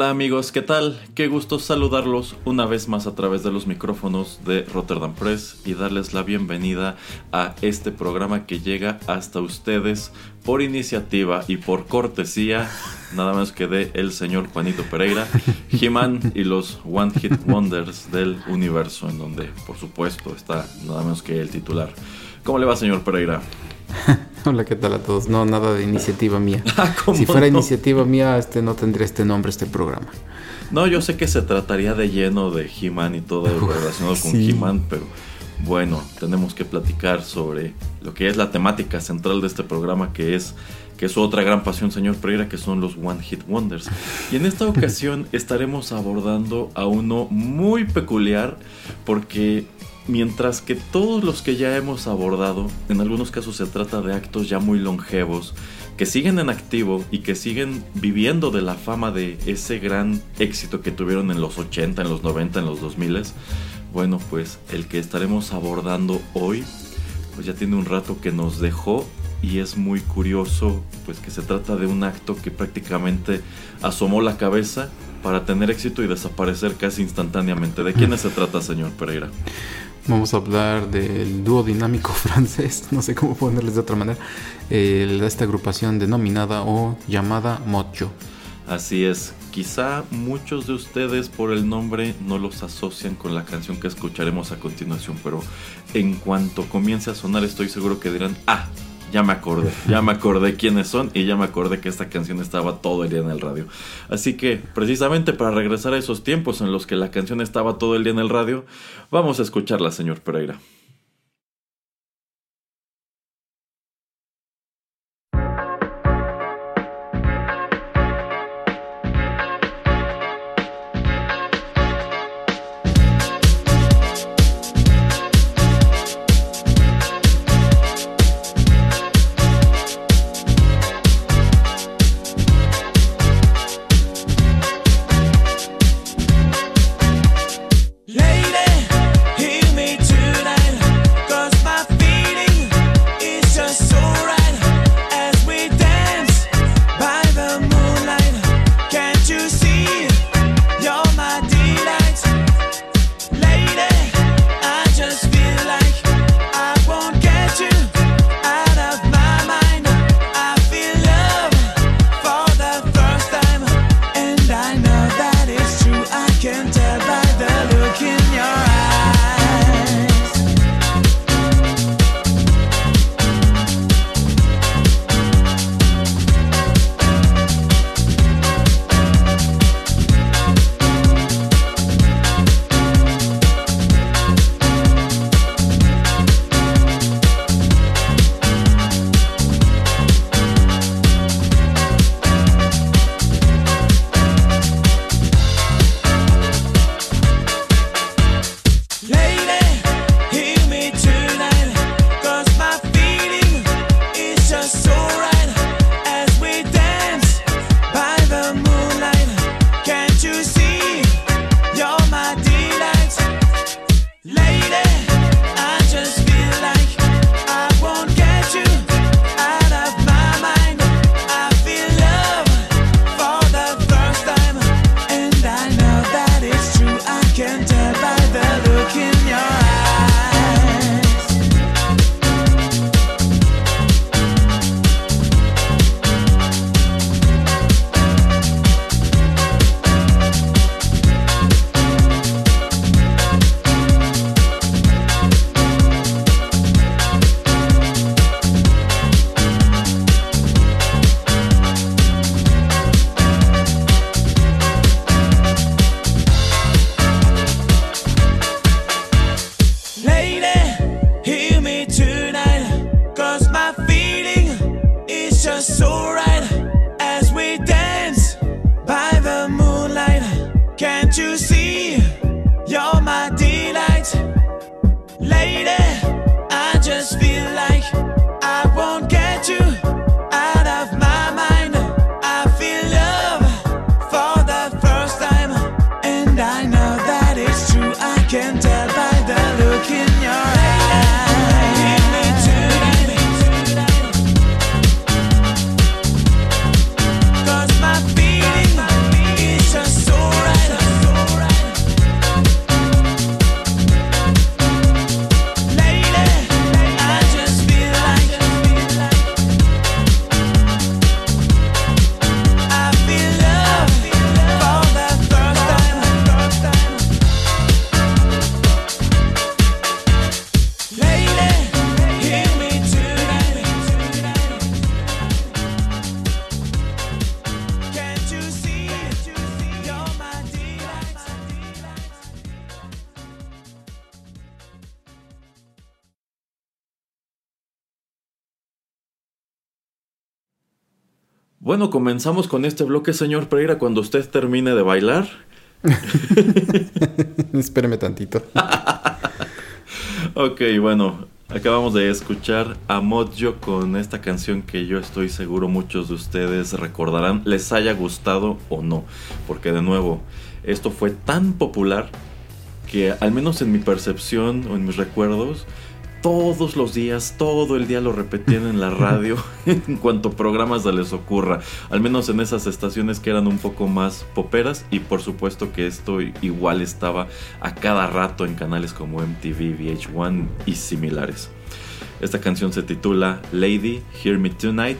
Hola amigos, ¿qué tal? Qué gusto saludarlos una vez más a través de los micrófonos de Rotterdam Press y darles la bienvenida a este programa que llega hasta ustedes por iniciativa y por cortesía, nada más que de el señor Juanito Pereira, He-Man y los One Hit Wonders del universo, en donde por supuesto está nada menos que el titular. ¿Cómo le va señor Pereira? Hola, ¿qué tal a todos? No, nada de iniciativa mía. Ah, ¿cómo si fuera no? iniciativa mía, este no tendría este nombre, este programa. No, yo sé que se trataría de lleno de He-Man y todo relacionado con sí. He-Man, pero bueno, tenemos que platicar sobre lo que es la temática central de este programa, que es que es otra gran pasión, señor Pereira, que son los One Hit Wonders. Y en esta ocasión estaremos abordando a uno muy peculiar, porque mientras que todos los que ya hemos abordado, en algunos casos se trata de actos ya muy longevos, que siguen en activo y que siguen viviendo de la fama de ese gran éxito que tuvieron en los 80, en los 90, en los 2000. Bueno, pues el que estaremos abordando hoy, pues ya tiene un rato que nos dejó y es muy curioso, pues que se trata de un acto que prácticamente asomó la cabeza para tener éxito y desaparecer casi instantáneamente. ¿De quiénes se trata, señor Pereira? Vamos a hablar del dúo dinámico francés, no sé cómo ponerles de otra manera, eh, esta agrupación denominada o llamada Mocho. Así es, quizá muchos de ustedes por el nombre no los asocian con la canción que escucharemos a continuación, pero en cuanto comience a sonar estoy seguro que dirán, ah, ya me acordé, ya me acordé quiénes son y ya me acordé que esta canción estaba todo el día en el radio. Así que, precisamente para regresar a esos tiempos en los que la canción estaba todo el día en el radio, vamos a escucharla, señor Pereira. Bueno, comenzamos con este bloque, señor Pereira, cuando usted termine de bailar. Espéreme tantito. ok, bueno, acabamos de escuchar a Mojo con esta canción que yo estoy seguro muchos de ustedes recordarán, les haya gustado o no, porque de nuevo, esto fue tan popular que al menos en mi percepción o en mis recuerdos, todos los días, todo el día lo repetían en la radio en cuanto programas se les ocurra, al menos en esas estaciones que eran un poco más poperas y por supuesto que esto igual estaba a cada rato en canales como MTV, VH1 y similares. Esta canción se titula Lady, Hear Me Tonight.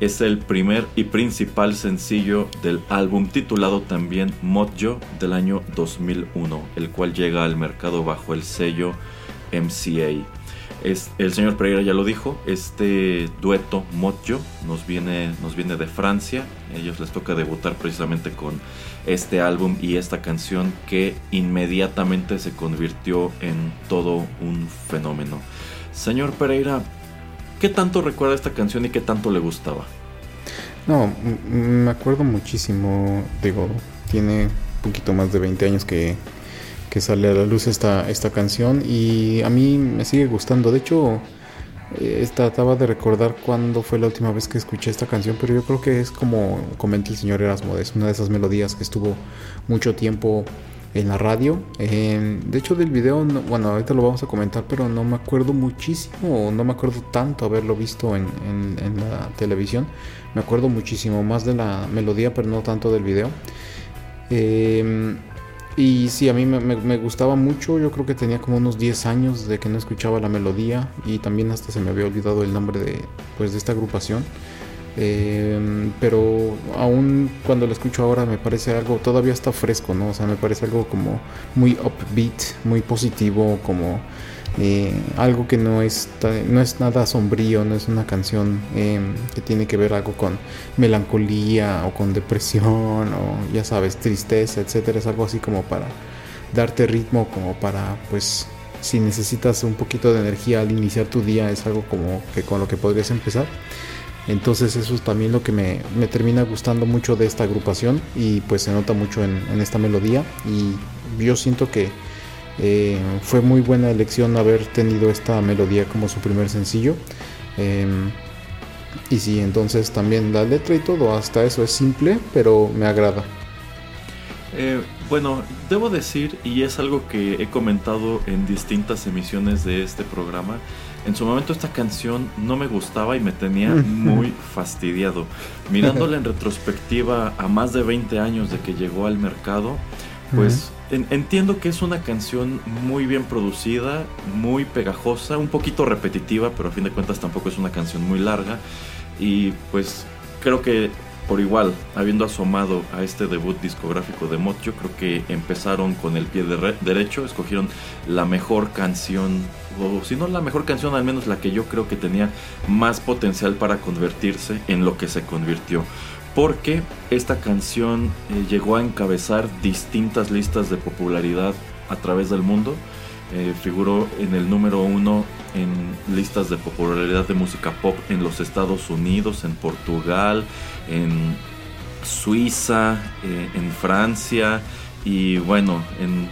Es el primer y principal sencillo del álbum titulado también Mojo del año 2001, el cual llega al mercado bajo el sello MCA el señor Pereira ya lo dijo, este dueto Mojo nos viene, nos viene de Francia. A ellos les toca debutar precisamente con este álbum y esta canción que inmediatamente se convirtió en todo un fenómeno. Señor Pereira, ¿qué tanto recuerda esta canción y qué tanto le gustaba? No, me acuerdo muchísimo, digo, tiene un poquito más de 20 años que que sale a la luz esta, esta canción y a mí me sigue gustando. De hecho, eh, trataba de recordar cuándo fue la última vez que escuché esta canción, pero yo creo que es como comenta el señor Erasmo, es una de esas melodías que estuvo mucho tiempo en la radio. de hecho, del video, bueno, ahorita lo vamos a comentar, pero no me acuerdo muchísimo, no me acuerdo tanto haberlo visto en, en la televisión. Me acuerdo muchísimo más de la melodía, pero no tanto del video. Eh, y sí, a mí me, gustaba mucho, yo creo que tenía como unos 10 años de que no escuchaba la melodía y también hasta se me había olvidado el nombre de, pues, de esta agrupación. Em, pero aún cuando lo escucho ahora me parece algo, todavía está fresco, ¿no? O sea, me parece algo como muy upbeat, muy positivo, como eh, algo que no es, no es nada sombrío, no es una canción em, que tiene que ver algo con melancolía o con depresión o ya sabes, tristeza, etcétera. Es algo así como para darte ritmo, como para pues si necesitas un poquito de energía al iniciar tu día, es algo como que con lo que podrías empezar. Entonces eso es también lo que me, termina gustando mucho de esta agrupación y pues se nota mucho en esta melodía y yo siento que eh, fue muy buena elección haber tenido esta melodía como su primer sencillo. Em, y sí, entonces también la letra y todo, hasta eso es simple, pero me agrada. Eh, bueno, debo decir, y es algo que he comentado en distintas emisiones de este programa, en su momento esta canción no me gustaba y me tenía muy fastidiado. Mirándola en retrospectiva a más de 20 años de que llegó al mercado, pues entiendo que es una canción muy bien producida, muy pegajosa, un poquito repetitiva, pero a fin de cuentas tampoco es una canción muy larga. Y pues creo que por igual, habiendo asomado a este debut discográfico de Mod, yo creo que empezaron con el pie derecho, escogieron la mejor canción, o si no la mejor canción, al menos la que yo creo que tenía más potencial para convertirse en lo que se convirtió porque esta canción eh, llegó a encabezar distintas listas de popularidad a través del mundo. Eh, figuró en el número uno en listas de popularidad de música pop en los Estados Unidos, en Portugal, en Suiza, eh, en Francia y bueno, en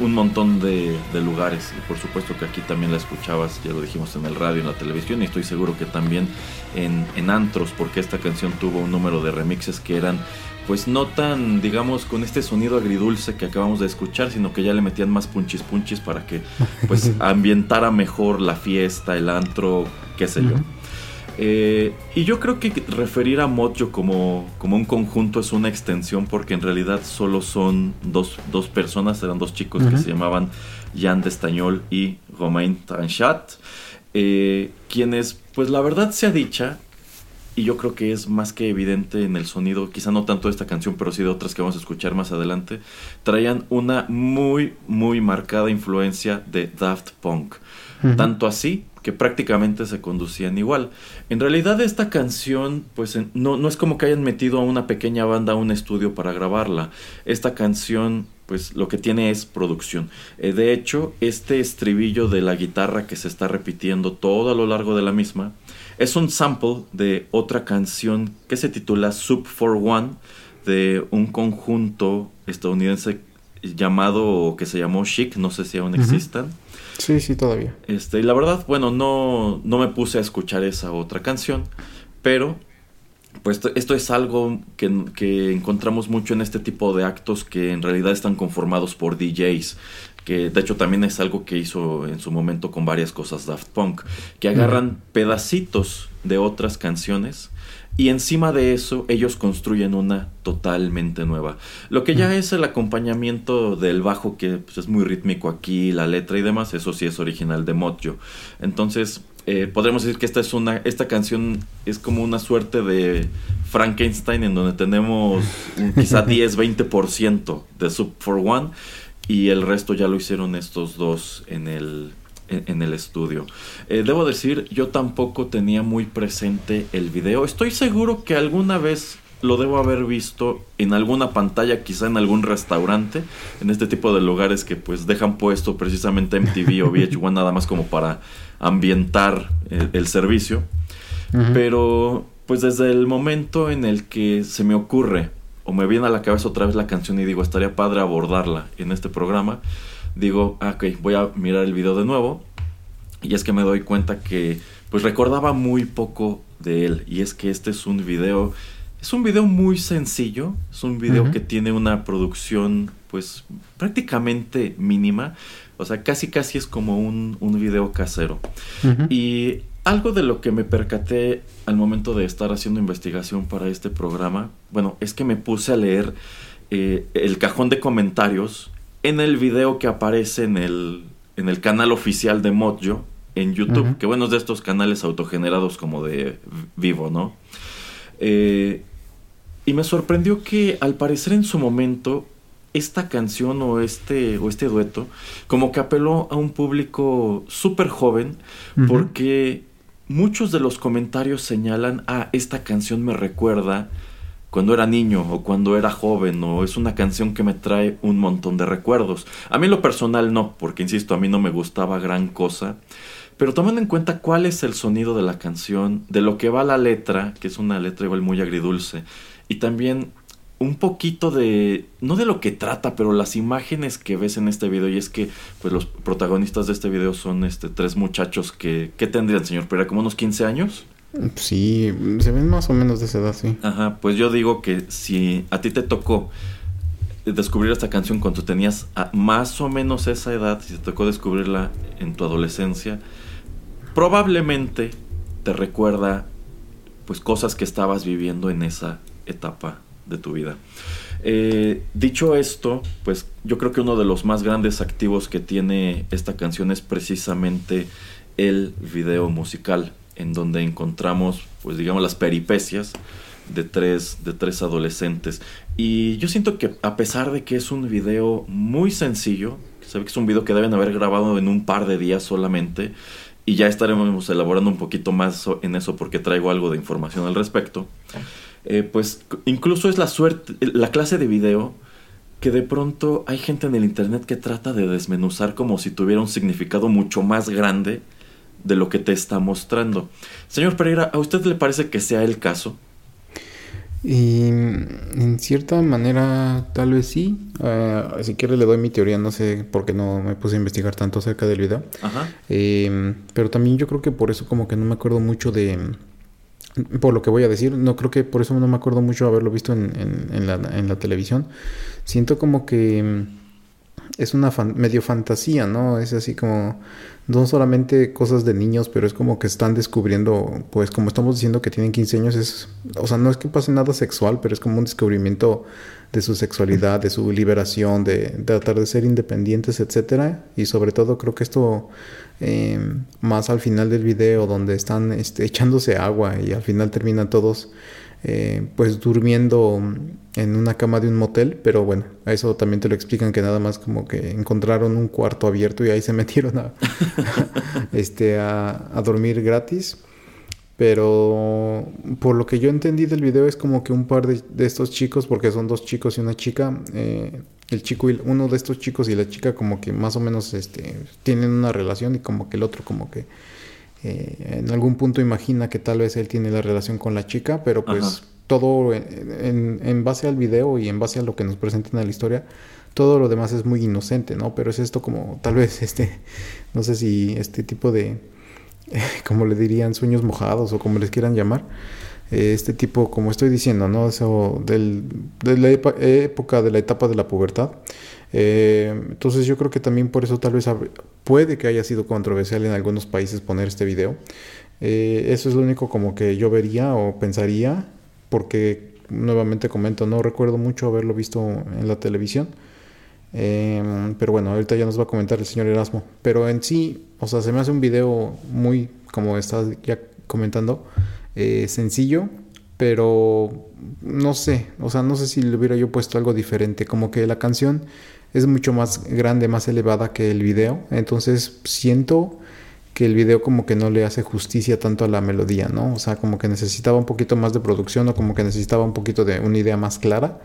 un montón de, lugares y por supuesto que aquí también la escuchabas, ya lo dijimos en el radio, en la televisión y estoy seguro que también en, en antros porque esta canción tuvo un número de remixes que eran pues no tan digamos con este sonido agridulce que acabamos de escuchar sino que ya le metían más punchis punchis para que pues ambientara mejor la fiesta, el antro, qué sé yo. Eh, y yo creo que referir a Mojo como, como un conjunto es una extensión porque en realidad solo son dos, personas, eran dos chicos que se llamaban Jan Destañol y Romain Tranchat, eh, quienes, pues la verdad sea dicha, y yo creo que es más que evidente en el sonido, quizá no tanto de esta canción, pero sí de otras que vamos a escuchar más adelante, traían una muy, muy marcada influencia de Daft Punk. Tanto así que prácticamente se conducían igual. En realidad esta canción, pues no, no es como que hayan metido a una pequeña banda a un estudio para grabarla. Esta canción, pues lo que tiene es producción. Eh, de hecho, este estribillo de la guitarra que se está repitiendo todo a lo largo de la misma, Es un sample de otra canción que se titula Soup for One de un conjunto estadounidense llamado que se llamó Chic, no sé si aún existan. Sí, sí, todavía. Este, y la verdad, bueno, no, no me puse a escuchar esa otra canción, pero pues esto es algo que, que, encontramos mucho en este tipo de actos que en realidad están conformados por DJs. Que de hecho también es algo que hizo en su momento con varias cosas Daft Punk. Que agarran pedacitos de otras canciones y encima de eso ellos construyen una totalmente nueva. Lo que ya es el acompañamiento del bajo que pues, es muy rítmico aquí, la letra y demás, eso sí es original de Mojo. Entonces eh, podremos decir que esta es una, esta canción es como una suerte de Frankenstein en donde tenemos quizá 10-20% de Sub for One y el resto ya lo hicieron estos dos en el en, el estudio. Eh, debo decir, yo tampoco tenía muy presente el video. Estoy seguro que alguna vez lo debo haber visto en alguna pantalla, quizá en algún restaurante, en este tipo de lugares que pues dejan puesto precisamente MTV o VH1 nada más como para ambientar el, servicio. Pero pues desde el momento en el que se me ocurre o me viene a la cabeza otra vez la canción y digo, estaría padre abordarla en este programa, digo, ah, ok, voy a mirar el video de nuevo. Y es que me doy cuenta que pues recordaba muy poco de él. Y es que este es un video, es un video muy sencillo, es un video que tiene una producción pues prácticamente mínima. O sea, casi casi es como un, un video casero. Y algo de lo que me percaté al momento de estar haciendo investigación para este programa, bueno, es que me puse a leer eh, el cajón de comentarios en el video que aparece en el, en el canal oficial de Mojo en YouTube, que bueno, es de estos canales autogenerados como de vivo, ¿no? Eh, y me sorprendió que al parecer en su momento esta canción o este, o este dueto como que apeló a un público súper joven porque muchos de los comentarios señalan, ah, esta canción me recuerda cuando era niño o cuando era joven o es una canción que me trae un montón de recuerdos. A mí lo personal no, porque insisto, a mí no me gustaba gran cosa. Pero tomando en cuenta cuál es el sonido de la canción, de lo que va la letra, que es una letra igual muy agridulce, y también un poquito de, no de lo que trata, pero las imágenes que ves en este video, y es que pues los protagonistas de este video son este tres muchachos que, ¿qué tendrían, señor? ¿Pero como unos 15 años? Sí, se ven más o menos de esa edad, sí. Ajá, pues yo digo que si a ti te tocó descubrir esta canción cuando tenías más o menos esa edad, si te tocó descubrirla en tu adolescencia, probablemente te recuerda pues cosas que estabas viviendo en esa etapa de tu vida. Eh, dicho esto, pues yo creo que uno de los más grandes activos que tiene esta canción es precisamente el video musical en donde encontramos, pues digamos, las peripecias de tres, de tres adolescentes. Y yo siento que a pesar de que es un video muy sencillo, se ve que es un video que deben haber grabado en un par de días solamente, y ya estaremos elaborando un poquito más en eso porque traigo algo de información al respecto. Eh, pues incluso es la suerte, la clase de video que de pronto hay gente en el internet que trata de desmenuzar como si tuviera un significado mucho más grande de lo que te está mostrando. Señor Pereira, ¿a usted le parece que sea el caso? Y en cierta manera, tal vez sí. Uh, si quiere le doy mi teoría, no sé por qué no me puse a investigar tanto acerca del video. Ajá. Eh, pero también yo creo que por eso como que no me acuerdo mucho de... Por lo que voy a decir, no creo que por eso no me acuerdo mucho haberlo visto en, la, en la televisión. Siento como que es una medio fantasía, ¿no? Es así como no solamente cosas de niños, pero es como que están descubriendo, pues como estamos diciendo que tienen 15 años, es, o sea, no es que pase nada sexual, pero es como un descubrimiento de su sexualidad, de su liberación, de, tratar de ser independientes, etcétera. Y sobre todo creo que esto em, más al final del video, donde están este, echándose agua y al final terminan todos eh, pues durmiendo en una cama de un motel, pero bueno, a eso también te lo explican que nada más como que encontraron un cuarto abierto y ahí se metieron este, a, dormir gratis. Pero por lo que yo entendí del video es como que un par de, estos chicos, porque son dos chicos y una chica, eh, el chico y uno de estos chicos y la chica como que más o menos este, tienen una relación y como que el otro como que eh, en algún punto imagina que tal vez él tiene la relación con la chica, pero pues todo en, en, base al video y en base a lo que nos presentan en la historia, todo lo demás es muy inocente, ¿no? Pero es esto como tal vez este, no sé si este tipo de, como le dirían, sueños mojados o como les quieran llamar, eh, este tipo, como estoy diciendo, ¿no? Eso de la época de la etapa de la pubertad. Eh, entonces yo creo que también por eso tal vez puede que haya sido controversial en algunos países poner este video. Eh, eso es lo único como que yo vería o pensaría, porque nuevamente comento, no recuerdo mucho haberlo visto en la televisión. Pero bueno, ahorita ya nos va a comentar el señor Erasmo. Pero en sí, o sea, se me hace un video muy, como estás ya comentando, eh, sencillo, pero no sé, o sea, no sé si le hubiera yo puesto algo diferente, como que la canción es mucho más grande, más elevada que el video, entonces siento que el video como que no le hace justicia tanto a la melodía, ¿no? O sea, como que necesitaba un poquito más de producción o como que necesitaba un poquito de una idea más clara,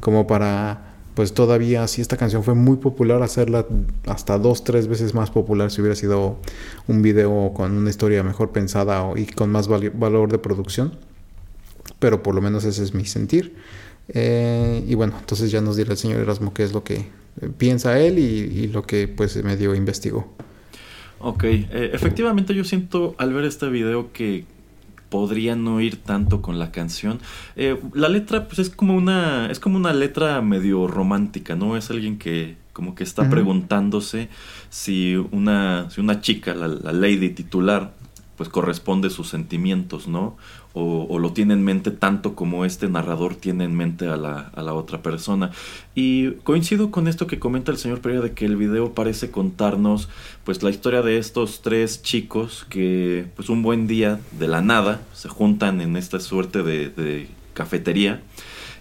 como para pues todavía si esta canción fue muy popular, hacerla hasta dos, tres veces más popular si hubiera sido un video con una historia mejor pensada y con más valor de producción. Pero por lo menos ese es mi sentir. Eh, y bueno, entonces ya nos dirá el señor Erasmo qué es lo que piensa él y, lo que pues medio investigó. Ok, eh, efectivamente yo siento al ver este video que podría no ir tanto con la canción. Eh, la letra, pues es como una. es como una letra medio romántica, ¿no? Es alguien que como que está preguntándose si una, si una chica, la, la lady titular, pues corresponde sus sentimientos, ¿no? O, lo tiene en mente tanto como este narrador tiene en mente a la, a la, otra persona. Y coincido con esto que comenta el señor Pereira de que el video parece contarnos pues la historia de estos tres chicos que pues un buen día de la nada se juntan en esta suerte de, cafetería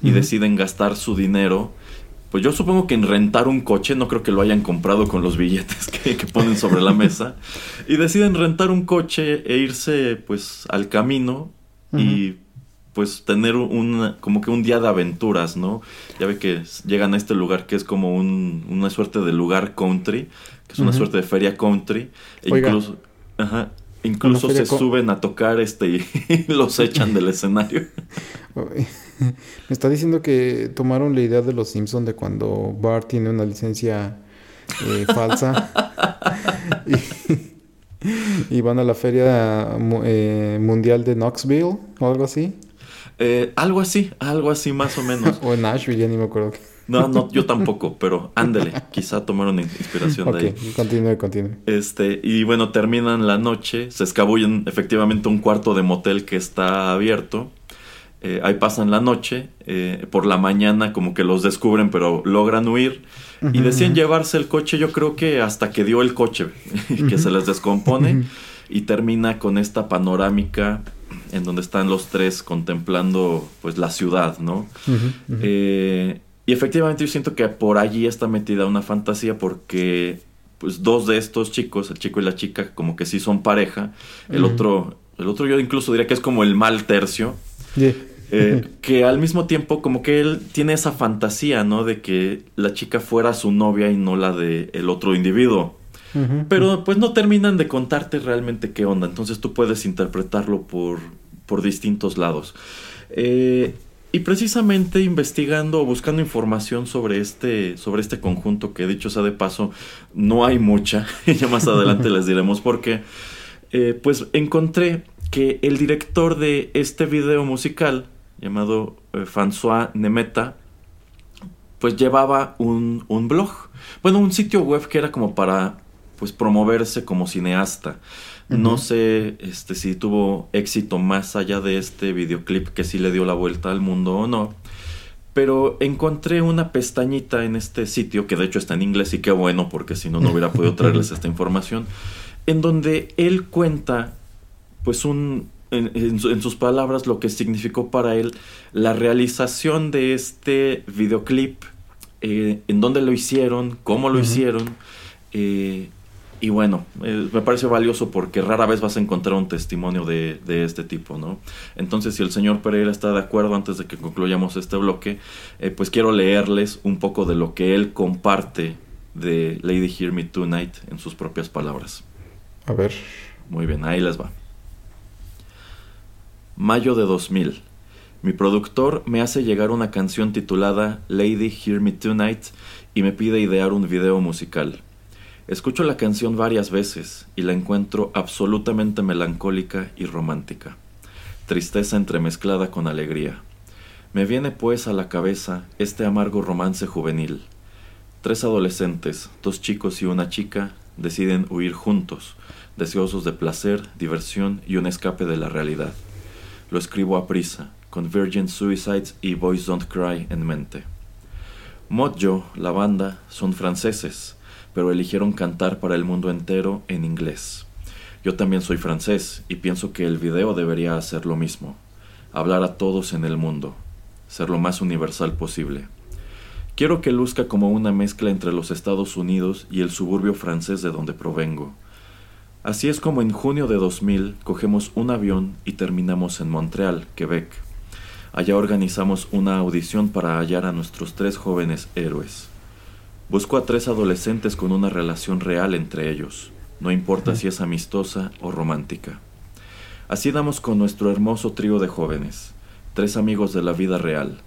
y deciden gastar su dinero pues yo supongo que en rentar un coche, no creo que lo hayan comprado con los billetes que, ponen sobre la mesa, y deciden rentar un coche e irse pues al camino y pues tener un, como que un día de aventuras, ¿no? Ya ve que llegan a este lugar que es como un, una suerte de lugar country, que es una suerte de feria country, e incluso, ajá, incluso se suben a tocar este y los echan del escenario. Me está diciendo que tomaron la idea de los Simpsons de cuando Bart tiene una licencia eh, falsa y, van a la feria eh, mundial de Knoxville o algo así. Eh, algo así, algo así más o menos. o en Nashville, ya ni me acuerdo. No, no, yo tampoco, pero ándele, quizá tomaron inspiración de ahí. Continúe, continúe. Este, y bueno, terminan la noche, se escabullen efectivamente un cuarto de motel que está abierto eh, ahí pasan la noche, eh, por la mañana como que los descubren pero logran huir. Y deciden llevarse el coche yo creo que hasta que dio el coche, que se les descompone y termina con esta panorámica en donde están los tres contemplando pues la ciudad, ¿no? Eh, y efectivamente yo siento que por allí está metida una fantasía porque pues dos de estos chicos, el chico y la chica, como que sí son pareja, el otro, el otro yo incluso diría que es como el mal tercio, eh, que al mismo tiempo como que él tiene esa fantasía, ¿no? De que la chica fuera su novia y no la de el otro individuo. Pero pues no terminan de contarte realmente qué onda. Entonces tú puedes interpretarlo por, por distintos lados. Eh, y precisamente investigando o buscando información sobre este, sobre este conjunto, que dicho sea de paso, no hay mucha, ya más adelante les diremos por qué, eh, pues encontré que el director de este video musical, llamado eh, François Nemeta, pues llevaba un, un, blog, bueno, un sitio web que era como para pues promoverse como cineasta. No sé este, si tuvo éxito más allá de este videoclip que sí le dio la vuelta al mundo o no. Pero encontré una pestañita en este sitio, que de hecho está en inglés y qué bueno, porque si no, no hubiera podido traerles esta información, en donde él cuenta pues un, en, sus palabras lo que significó para él la realización de este videoclip, eh, en dónde lo hicieron, cómo lo hicieron. Eh, y bueno, eh, me parece valioso porque rara vez vas a encontrar un testimonio de, de, este tipo, ¿no? Entonces, si el señor Pereira está de acuerdo antes de que concluyamos este bloque, pues quiero leerles un poco de lo que él comparte de Lady Hear Me Tonight en sus propias palabras. A ver. Muy bien, ahí les va. Mayo de 2000. Mi productor me hace llegar una canción titulada Lady Hear Me Tonight y me pide idear un video musical. Escucho la canción varias veces y la encuentro absolutamente melancólica y romántica. Tristeza entremezclada con alegría. Me viene pues a la cabeza este amargo romance juvenil. Tres adolescentes, dos chicos y una chica, deciden huir juntos, deseosos de placer, diversión y un escape de la realidad. Lo escribo a prisa, con Virgin Suicides y Boys Don't Cry en mente. Mojo, la banda, son franceses, pero eligieron cantar para el mundo entero en inglés. Yo también soy francés y pienso que el video debería hacer lo mismo, hablar a todos en el mundo, ser lo más universal posible. Quiero que luzca como una mezcla entre los Estados Unidos y el suburbio francés de donde provengo, Así es como en junio de 2000 cogemos un avión y terminamos en Montreal, Quebec. Allá organizamos una audición para hallar a nuestros tres jóvenes héroes. Busco a tres adolescentes con una relación real entre ellos, no importa si es amistosa o romántica. Así damos con nuestro hermoso trío de jóvenes, tres amigos de la vida real,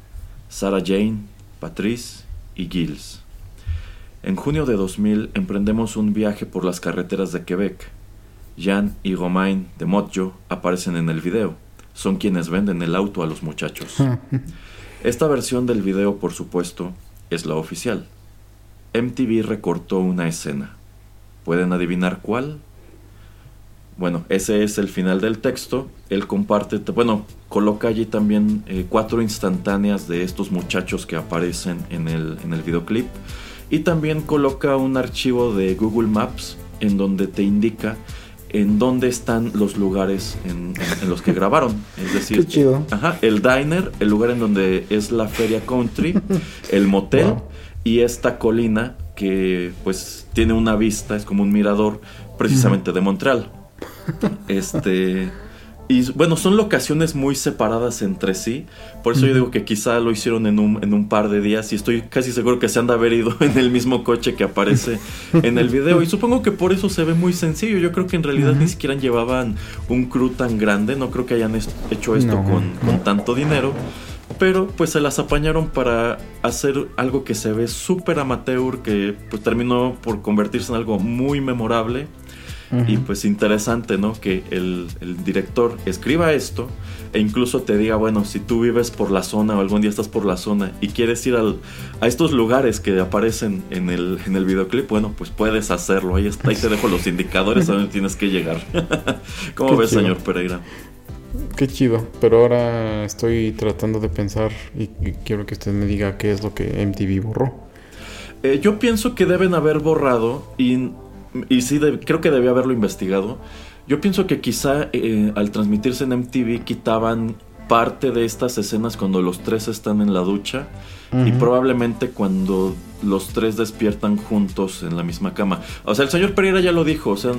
Sarah Jane, Patrice y Gilles. En junio de 2000 emprendemos un viaje por las carreteras de Quebec, Jan y Romain de Mojo aparecen en el video. Son quienes venden el auto a los muchachos. Esta versión del video, por supuesto, es la oficial. MTV recortó una escena. ¿Pueden adivinar cuál? Bueno, ese es el final del texto. Él comparte, bueno, coloca allí también eh, cuatro instantáneas de estos muchachos que aparecen en el, en el videoclip. Y también coloca un archivo de Google Maps en donde te indica en dónde están los lugares en, los que grabaron. Es decir, el diner, el lugar en donde es la feria country, el motel y esta colina que pues tiene una vista, es como un mirador precisamente de Montreal. Este y bueno, son locaciones muy separadas entre sí. Por eso yo digo que quizá lo hicieron en un, en un par de días. Y estoy casi seguro que se han de haber ido en el mismo coche que aparece en el video. Y supongo que por eso se ve muy sencillo. Yo creo que en realidad ni siquiera llevaban un crew tan grande. No creo que hayan hecho esto con, con tanto dinero pero pues se las apañaron para hacer algo que se ve súper amateur, que pues terminó por convertirse en algo muy memorable y pues interesante, ¿no? Que el, director escriba esto e incluso te diga, bueno, si tú vives por la zona o algún día estás por la zona y quieres ir a estos lugares que aparecen en el, en el videoclip, bueno, pues puedes hacerlo. Ahí, está, ahí te dejo los indicadores a donde tienes que llegar. ¿Cómo ves, señor Pereira? Qué chido, pero ahora estoy tratando de pensar y, quiero que usted me diga qué es lo que MTV borró. Eh, yo pienso que deben haber borrado y y sí, creo que debía haberlo investigado. Yo pienso que quizá eh, al transmitirse en MTV quitaban parte de estas escenas cuando los tres están en la ducha y probablemente cuando los tres despiertan juntos en la misma cama. O sea, el señor Pereira ya lo dijo, o sea,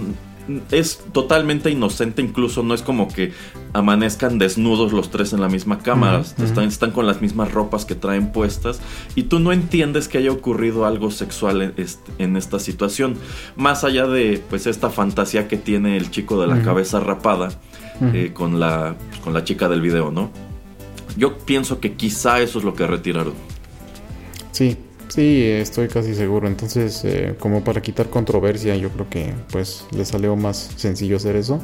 es totalmente inocente, incluso no es como que amanezcan desnudos los tres en la misma cama, están, están, con las mismas ropas que traen puestas y tú no entiendes que haya ocurrido algo sexual en, esta situación, más allá de pues esta fantasía que tiene el chico de la cabeza rapada eh, con, la, con la chica del video, ¿no? Yo pienso que quizá eso es lo que retiraron. Sí, Sí, estoy casi seguro. Entonces, eh, como para quitar controversia, yo creo que pues le salió más sencillo hacer eso.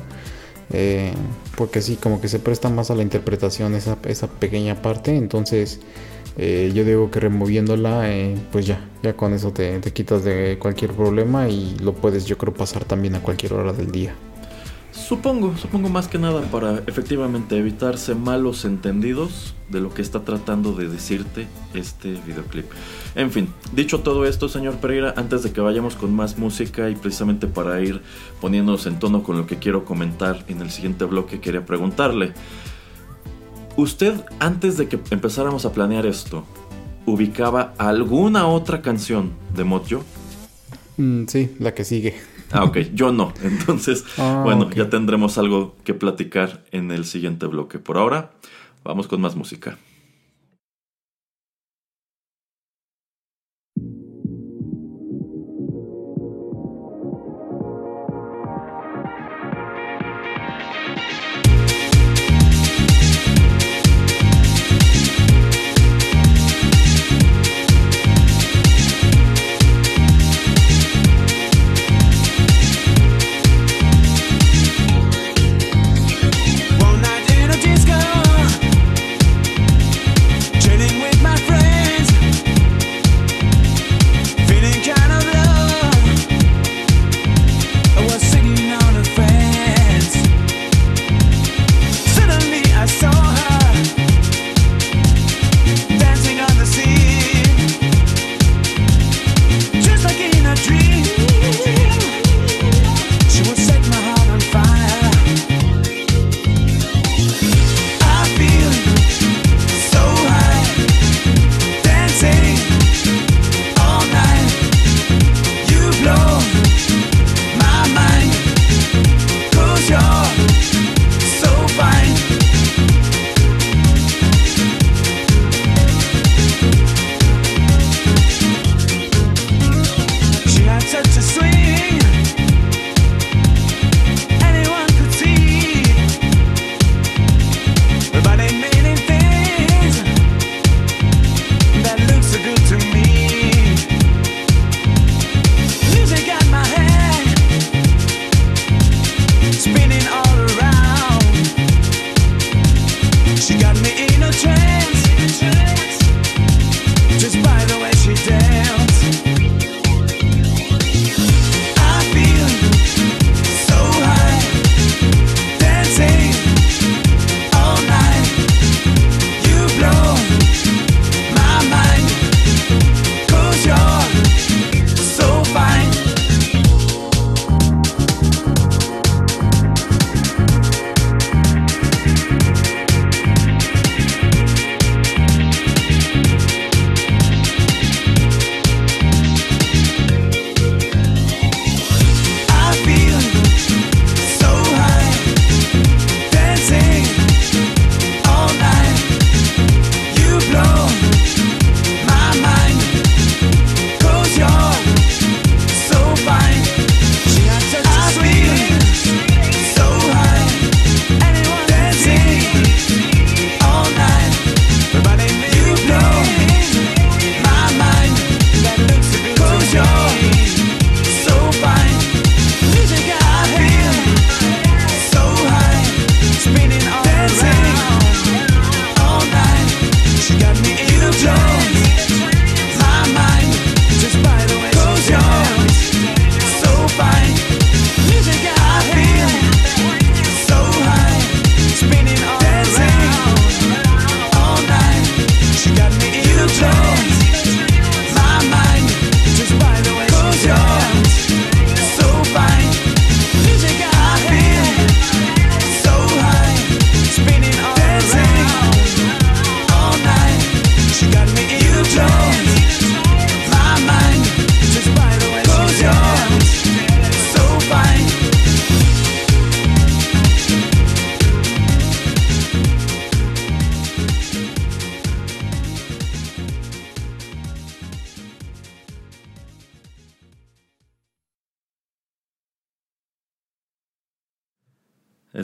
Eh, porque sí, como que se presta más a la interpretación esa, esa pequeña parte. Entonces, eh, yo digo que removiéndola, pues ya, ya con eso te, te quitas de cualquier problema y lo puedes, yo creo, pasar también a cualquier hora del día. Supongo, supongo más que nada para efectivamente evitarse malos entendidos de lo que está tratando de decirte este videoclip. En fin, dicho todo esto, señor Pereira, antes de que vayamos con más música y precisamente para ir poniéndonos en tono con lo que quiero comentar en el siguiente bloque, quería preguntarle, ¿usted antes de que empezáramos a planear esto, ubicaba alguna otra canción de Mojo? Mm, sí, la que sigue. Ah, ok, yo no. Entonces, ah, bueno, ya tendremos algo que platicar en el siguiente bloque. Por ahora, vamos con más música.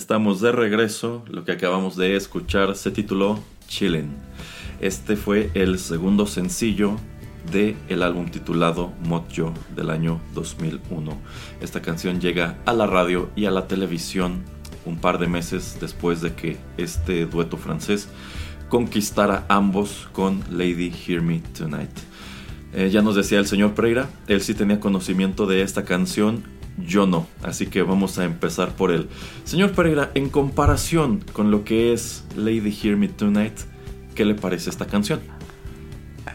Estamos de regreso. Lo que acabamos de escuchar se tituló Chillin'. Este fue el segundo sencillo de el álbum titulado Mojo del año 2001. Esta canción llega a la radio y a la televisión un par de meses después de que este dueto francés conquistara ambos con Lady Hear Me Tonight. Eh, ya nos decía el señor Pereira, él sí tenía conocimiento de esta canción yo no. Así que vamos a empezar por él. Señor Pereira, en comparación con lo que es Lady Hear Me Tonight, ¿qué le parece esta canción?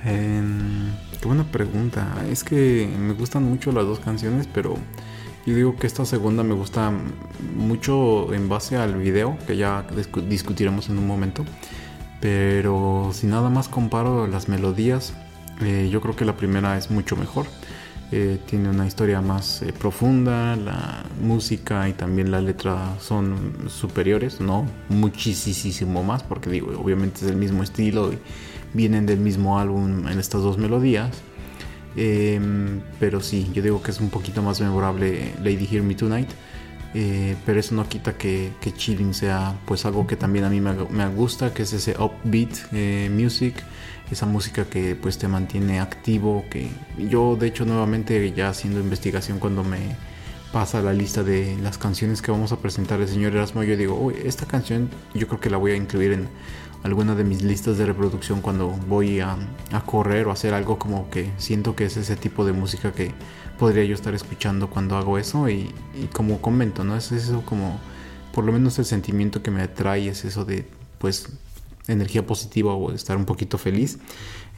qué buena pregunta. Es que me gustan mucho las dos canciones, pero yo digo que esta segunda me gusta mucho en base al video, que ya discutiremos en un momento. Pero si nada más comparo las melodías, eh, yo creo que la primera es mucho mejor. Eh, tiene una historia más eh, profunda, la música y también la letra son superiores, no muchísimo más, porque digo, obviamente es el mismo estilo y vienen del mismo álbum en estas dos melodías. Em, pero sí, yo digo que es un poquito más memorable Lady Hear Me Tonight. Eh, pero eso no quita que, que, Chilling sea pues algo que también a mí me, me gusta, que es ese upbeat music esa música que pues te mantiene activo, que yo de hecho nuevamente ya haciendo investigación cuando me pasa la lista de las canciones que vamos a presentar el señor Erasmo, yo digo, esta canción yo creo que la voy a incluir en alguna de mis listas de reproducción cuando voy a, correr o hacer algo como que siento que es ese tipo de música que podría yo estar escuchando cuando hago eso y como comento, ¿no? Es eso como, por lo menos el sentimiento que me atrae es eso de pues energía positiva o estar un poquito feliz.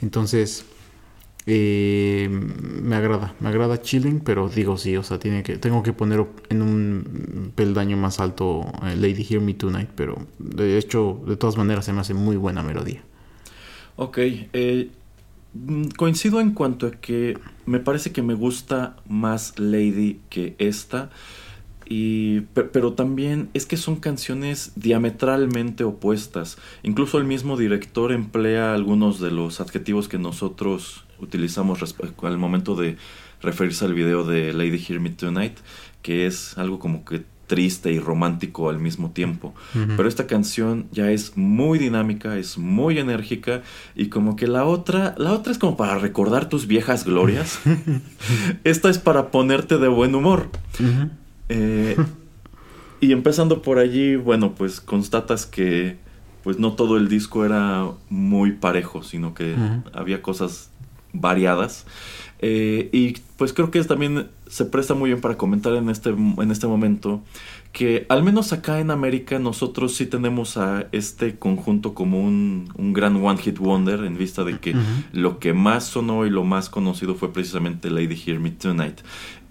Entonces, eh, me agrada, me agrada chilling, pero digo sí, o sea, tiene que, tengo que poner en un peldaño más alto eh, Lady Hear Me Tonight, pero de hecho, de todas maneras, se me hace muy buena melodía. Ok, eh, coincido en cuanto a que me parece que me gusta más Lady que esta. Y, pero también es que son canciones diametralmente opuestas. Incluso el mismo director emplea algunos de los adjetivos que nosotros utilizamos al momento de referirse al video de Lady Hear Me Tonight, que es algo como que triste y romántico al mismo tiempo. Pero esta canción ya es muy dinámica, es muy enérgica y como que la otra, la otra es como para recordar tus viejas glorias. esta es para ponerte de buen humor. Eh, y empezando por allí, bueno, pues constatas que pues no todo el disco era muy parejo, sino que había cosas variadas. Eh, y pues creo que también se presta muy bien para comentar en este, en este momento que al menos acá en América nosotros sí tenemos a este conjunto como un, un gran One Hit Wonder en vista de que lo que más sonó y lo más conocido fue precisamente Lady Hear Me Tonight.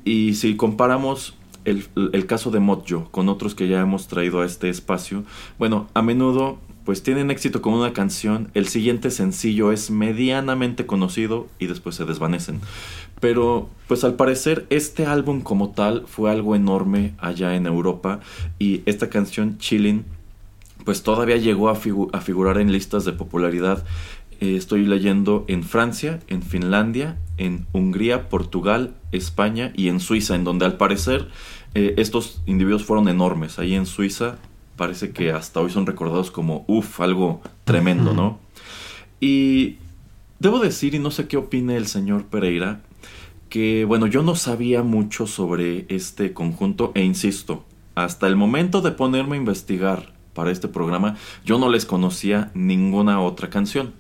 Y si comparamos el, el caso de Mojo con otros que ya hemos traído a este espacio, bueno, a menudo pues tienen éxito con una canción, el siguiente sencillo es medianamente conocido y después se desvanecen. Pero pues al parecer este álbum como tal fue algo enorme allá en Europa y esta canción Chilling pues todavía llegó a, a figurar en listas de popularidad. Eh, estoy leyendo en Francia, en Finlandia, en Hungría, Portugal, España y en Suiza, en donde al parecer eh, estos individuos fueron enormes. Ahí en Suiza parece que hasta hoy son recordados como, uff, algo tremendo, ¿no? Y debo decir, y no sé qué opine el señor Pereira, que bueno, yo no sabía mucho sobre este conjunto e insisto, hasta el momento de ponerme a investigar para este programa, yo no les conocía ninguna otra canción.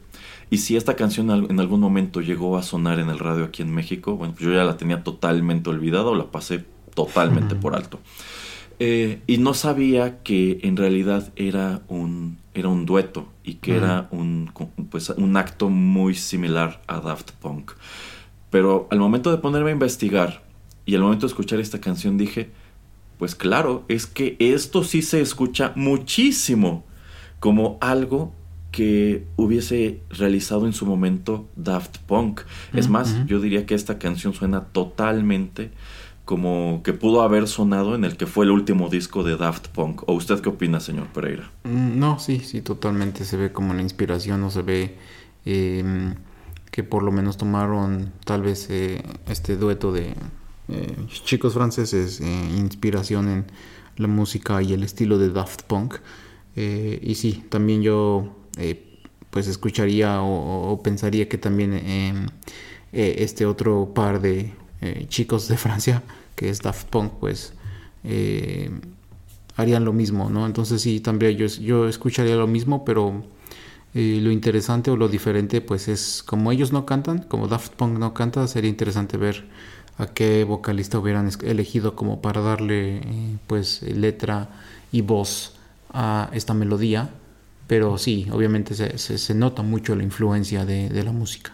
Y si esta canción en algún momento llegó a sonar en el radio aquí en México, bueno, pues yo ya la tenía totalmente olvidada o la pasé totalmente por alto. Eh, y no sabía que en realidad era un, era un dueto y que era un, pues, un acto muy similar a Daft Punk. Pero al momento de ponerme a investigar y al momento de escuchar esta canción dije, pues claro, es que esto sí se escucha muchísimo como algo que hubiese realizado en su momento Daft Punk. Es más, yo diría que esta canción suena totalmente como que pudo haber sonado en el que fue el último disco de Daft Punk. ¿O usted qué opina, señor Pereira? Mm, no, sí, sí, totalmente se ve como la inspiración, o se ve em, que por lo menos tomaron tal vez eh, este dueto de eh, chicos franceses, eh, inspiración en la música y el estilo de Daft Punk. y sí, también yo pues escucharía o pensaría que también em, este otro par de chicos de Francia que es Daft Punk, pues eh, harían lo mismo, ¿no? Entonces sí, también yo, yo escucharía lo mismo, pero eh, lo interesante o lo diferente, pues es como ellos no cantan, como Daft Punk no canta, sería interesante ver a qué vocalista hubieran elegido como para darle eh, pues letra y voz a esta melodía, pero sí, obviamente se, se, nota mucho la influencia de la música.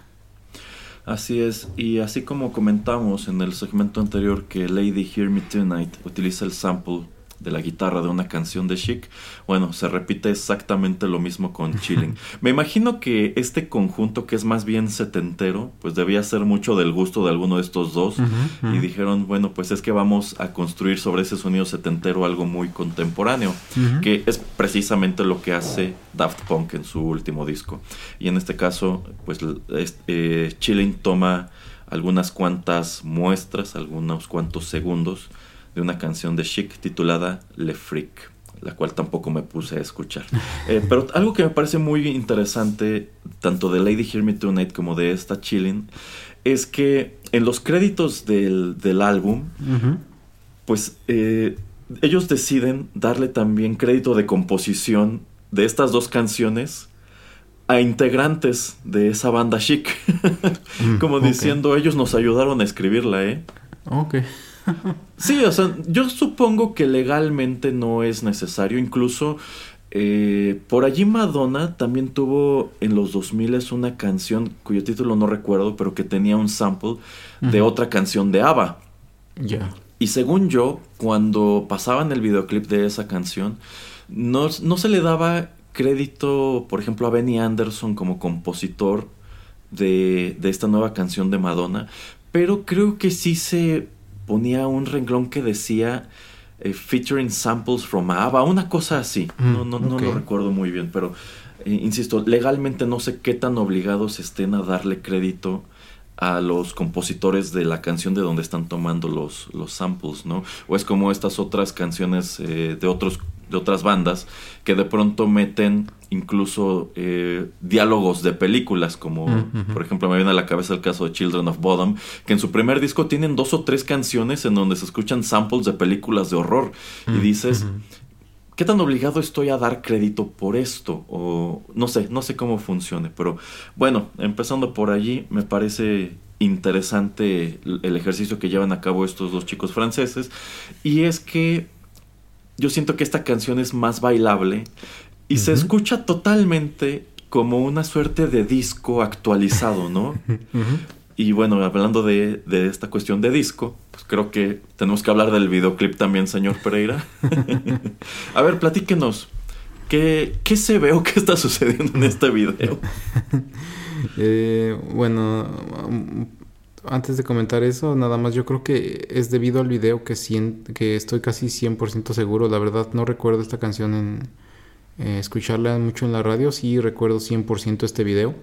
Así es, y así como comentamos en el segmento anterior que Lady Hear Me Tonight utiliza el sample de la guitarra de una canción de Chic, bueno, se repite exactamente lo mismo con Chilling. Me imagino que este conjunto que es más bien setentero, pues debía ser mucho del gusto de alguno de estos dos y dijeron, bueno, pues es que vamos a construir sobre ese sonido setentero algo muy contemporáneo, que es precisamente lo que hace Daft Punk en su último disco. Y en este caso, pues eh, Chilling toma algunas cuantas muestras, algunos cuantos segundos de una canción de Chic titulada Le Freak, la cual tampoco me puse a escuchar. Eh, pero algo que me parece muy interesante, tanto de Lady Hear Me Tonight como de esta Chilling, es que en los créditos del, álbum, pues eh, ellos deciden darle también crédito de composición de estas dos canciones a integrantes de esa banda chic. Mm, como diciendo, ellos nos ayudaron a escribirla, ¿eh? Ok. Sí, o sea, yo supongo que legalmente no es necesario. Incluso eh, por allí Madonna también tuvo en los 2000 una canción cuyo título no recuerdo, pero que tenía un sample de otra canción de ABBA. Ya. Y según yo, cuando pasaban el videoclip de esa canción, no, no se le daba crédito, por ejemplo, a Benny Anderson como compositor de, de esta nueva canción de Madonna, pero creo que sí se ponía un renglón que decía eh, featuring samples from ABBA, una cosa así. Mm, no, no, no lo recuerdo muy bien, pero eh, insisto, legalmente no sé qué tan obligados estén a darle crédito a los compositores de la canción de donde están tomando los, los samples, ¿no? O es como estas otras canciones eh, de otros de otras bandas que de pronto meten incluso eh, diálogos de películas, como por ejemplo me viene a la cabeza el caso de Children of Bodom, que en su primer disco tienen dos o tres canciones en donde se escuchan samples de películas de horror. Y dices, ¿qué tan obligado estoy a dar crédito por esto? O no sé, no sé cómo funcione, pero bueno, empezando por allí, me parece interesante el ejercicio que llevan a cabo estos dos chicos franceses. Y es que yo siento que esta canción es más bailable y se escucha totalmente como una suerte de disco actualizado, ¿no? Y bueno, hablando de, esta cuestión de disco, pues creo que tenemos que hablar del videoclip también, señor Pereira. A ver, platíquenos. ¿Qué, ¿Qué se ve o qué está sucediendo en este video? Eh, bueno, antes de comentar eso, nada más yo creo que es debido al video que, que estoy casi 100% seguro. La verdad no recuerdo esta canción en eh, escucharla mucho en la radio. Sí recuerdo 100% este video.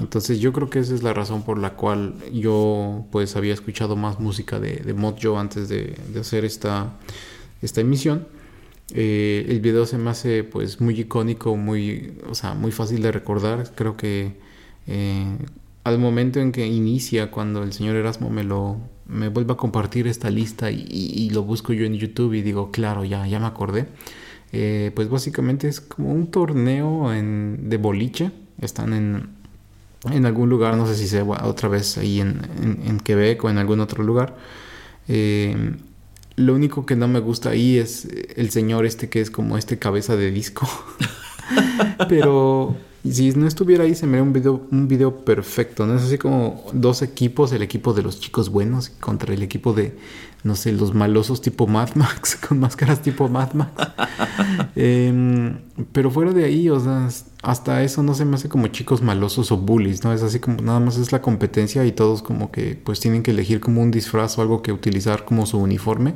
Entonces yo creo que esa es la razón por la cual yo pues había escuchado más música de, de Mojo antes de, hacer esta, esta emisión. Eh, el video se me hace pues muy icónico, muy, o sea, muy fácil de recordar. Creo que eh, al momento en que inicia, cuando el señor Erasmo me lo me vuelve a compartir esta lista y, lo busco yo en YouTube y digo, claro, ya, ya me acordé. Eh, pues básicamente es como un torneo de boliche. Están en, en algún lugar, no sé si sea otra vez ahí en, en, Quebec o en algún otro lugar. Eh, lo único que no me gusta ahí es el señor este que es como este cabeza de disco. Pero si no estuviera ahí, se me haría un video, un video perfecto, ¿no? Es así como dos equipos, el equipo de los chicos buenos contra el equipo de, no sé, los malosos tipo Mad Max, con máscaras tipo Mad Max. Em, pero fuera de ahí, o sea, hasta eso no se me hace como chicos malosos o bullies, ¿no? Es así como nada más es la competencia y todos como que pues tienen que elegir como un disfraz o algo que utilizar como su uniforme.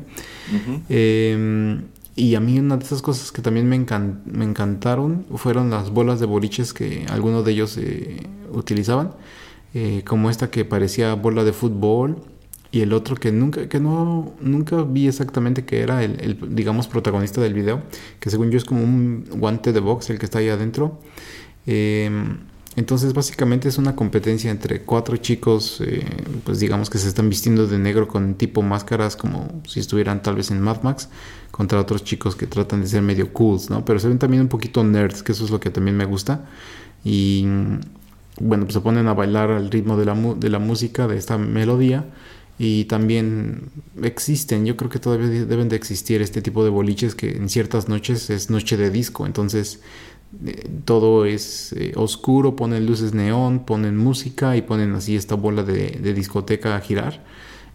Y a mí una de esas cosas que también me, encantaron fueron las bolas de boliches que algunos de ellos eh, utilizaban, eh, como esta que parecía bola de fútbol y el otro que nunca, que no, nunca vi exactamente que era el, digamos, protagonista del video, que según yo es como un guante de box el que está ahí adentro. Em, entonces básicamente es una competencia entre cuatro chicos, eh, pues digamos que se están vistiendo de negro con tipo máscaras como si estuvieran tal vez en Mad Max contra otros chicos que tratan de ser medio cools, ¿no? Pero se ven también un poquito nerds, que eso es lo que también me gusta. Y bueno, pues se ponen a bailar al ritmo de la, de la música, de esta melodía. Y también existen, yo creo que todavía deben de existir este tipo de boliches que en ciertas noches es noche de disco. Entonces eh, todo es eh, oscuro, ponen luces neón, ponen música y ponen así esta bola de, discoteca a girar.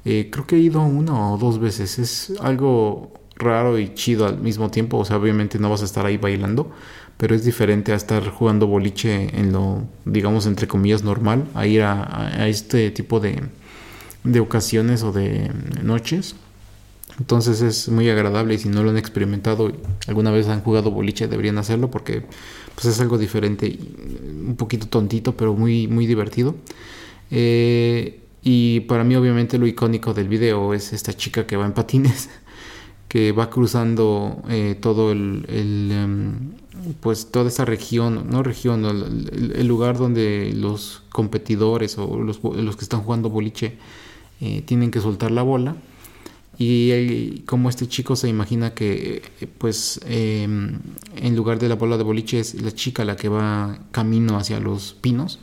Eh, creo que he ido una o dos veces. Es algo raro y chido al mismo tiempo. O sea, obviamente no vas a estar ahí bailando, pero es diferente a estar jugando boliche en lo, digamos, entre comillas, normal, a ir a, este tipo de, de ocasiones o de noches. Entonces es muy agradable y si no lo han experimentado, alguna vez han jugado boliche, deberían hacerlo porque pues es algo diferente, un poquito tontito, pero muy, muy divertido. Eh, y para mí obviamente lo icónico del video es esta chica que va en patines que va cruzando eh, todo el, em, pues toda esa región, no región, el, lugar donde los competidores o los, los que están jugando boliche eh, tienen que soltar la bola. Y como este chico se imagina que eh, pues em, en lugar de la bola de boliche es la chica la que va camino hacia los pinos.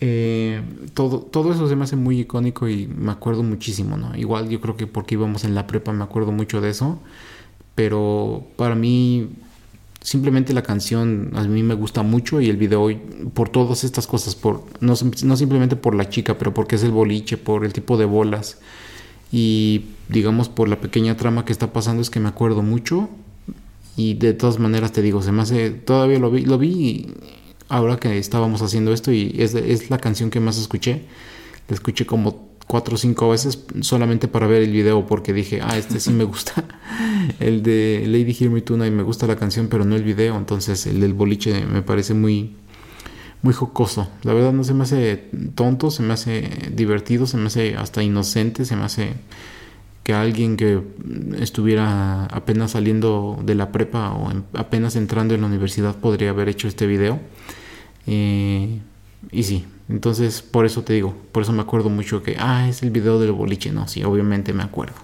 Eh, todo, todo eso se me hace muy icónico y me acuerdo muchísimo, ¿no? Igual yo creo que porque íbamos en la prepa me acuerdo mucho de eso, pero para mí simplemente la canción a mí me gusta mucho y el video por todas estas cosas, por no, no simplemente por la chica, pero porque es el boliche, por el tipo de bolas y digamos por la pequeña trama que está pasando es que me acuerdo mucho y de todas maneras te digo, se me hace, todavía lo vi, lo vi ahora que estábamos haciendo esto y es, es la canción que más escuché. La escuché como cuatro o cinco veces solamente para ver el video porque dije, ah, este sí me gusta. el de Lady Hear Me Tonight me gusta la canción, pero no el video. Entonces el del boliche me parece muy, muy jocoso. La verdad no se me hace tonto, se me hace divertido, se me hace hasta inocente, se me hace que alguien que estuviera apenas saliendo de la prepa o apenas entrando en la universidad podría haber hecho este video. Eh, y sí, entonces por eso te digo, por eso me acuerdo mucho que, ah, es el video del boliche, no, sí, obviamente me acuerdo.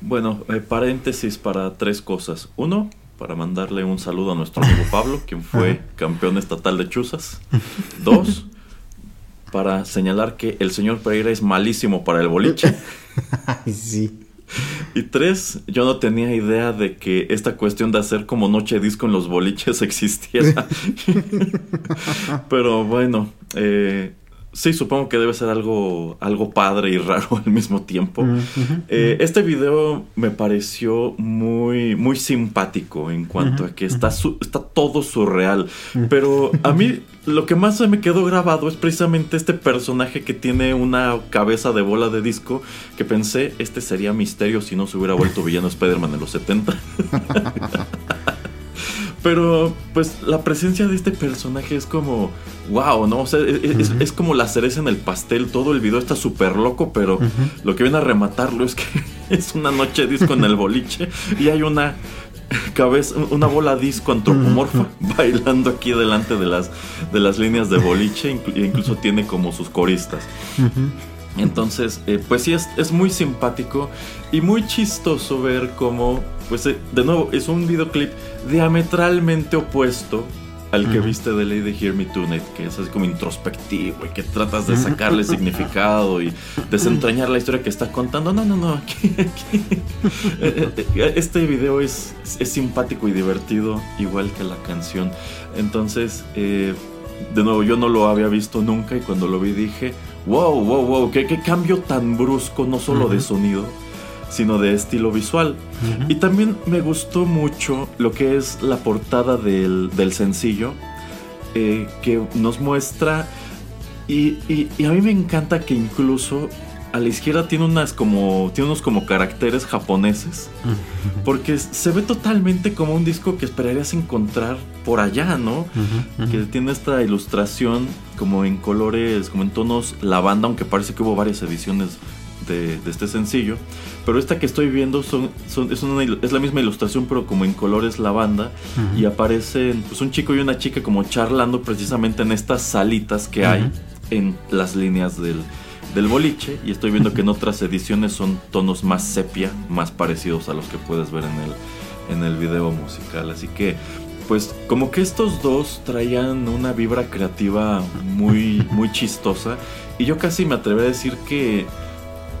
Bueno, eh, paréntesis para tres cosas. Uno, para mandarle un saludo a nuestro amigo Pablo, quien fue campeón estatal de chuzas. Dos, para señalar que el señor Pereira es malísimo para el boliche. Sí. Y tres, yo no tenía idea de que esta cuestión de hacer como noche disco en los boliches existiera. Pero bueno, eh, Sí, supongo que debe ser algo, algo padre y raro al mismo tiempo. Eh, este video me pareció muy, muy simpático en cuanto a que está, está todo surreal. Pero a mí lo que más me quedó grabado es precisamente este personaje que tiene una cabeza de bola de disco que pensé, este sería misterio si no se hubiera vuelto villano Spider-Man en los 70. Pero pues la presencia de este personaje es como, wow, ¿no? O sea, e, e, es, como la cereza en el pastel, todo el video está súper loco, pero lo que viene a rematarlo es que es una noche disco en el boliche y hay una cabeza, una bola disco antropomorfa bailando aquí delante de las, de las líneas de boliche, e incluso tiene como sus coristas. Entonces, eh, pues sí, es, es, muy simpático y muy chistoso ver cómo, pues eh, de nuevo, es un videoclip diametralmente opuesto al que viste de Lady Hear Me Tonight, que es así como introspectivo y que tratas de sacarle significado y desentrañar la historia que está contando. No, no, no, aquí, aquí. Eh, este video es, es simpático y divertido, igual que la canción. Entonces, de nuevo, yo no lo había visto nunca y cuando lo vi dije, wow, wow, wow, qué, cambio tan brusco, no solo de sonido, sino de estilo visual. Y también me gustó mucho lo que es la portada del, sencillo, eh, que nos muestra, y, y, a mí me encanta que incluso a la izquierda tiene unas como tiene unos como caracteres japoneses. Porque se ve totalmente como un disco que esperarías encontrar por allá no que tiene esta ilustración como en colores como en tonos lavanda aunque parece que hubo varias ediciones de, este sencillo. Pero esta que estoy viendo son, es, es, la misma ilustración pero como en colores lavanda. Y aparecen pues un chico y una chica como charlando precisamente en estas salitas que hay en las líneas del del boliche y estoy viendo que en otras ediciones son tonos más sepia, más parecidos a los que puedes ver en el, en el video musical. Así que, pues como que estos dos traían una vibra creativa muy, muy chistosa y yo casi me atreví a decir que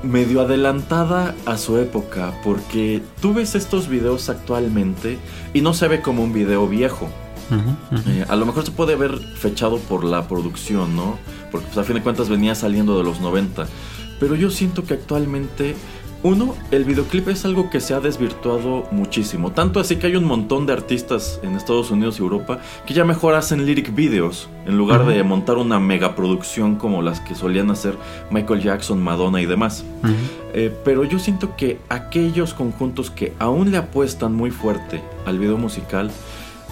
medio adelantada a su época porque tú ves estos videos actualmente y no se ve como un video viejo. Eh, a lo mejor se puede ver fechado por la producción, ¿no? Porque pues, a fin de cuentas venía saliendo de los 90. Pero yo siento que actualmente, uno, el videoclip es algo que se ha desvirtuado muchísimo. Tanto así que hay un montón de artistas en Estados Unidos y Europa que ya mejor hacen lyric videos en lugar de montar una megaproducción como las que solían hacer Michael Jackson, Madonna y demás. Eh, pero yo siento que aquellos conjuntos que aún le apuestan muy fuerte al video musical,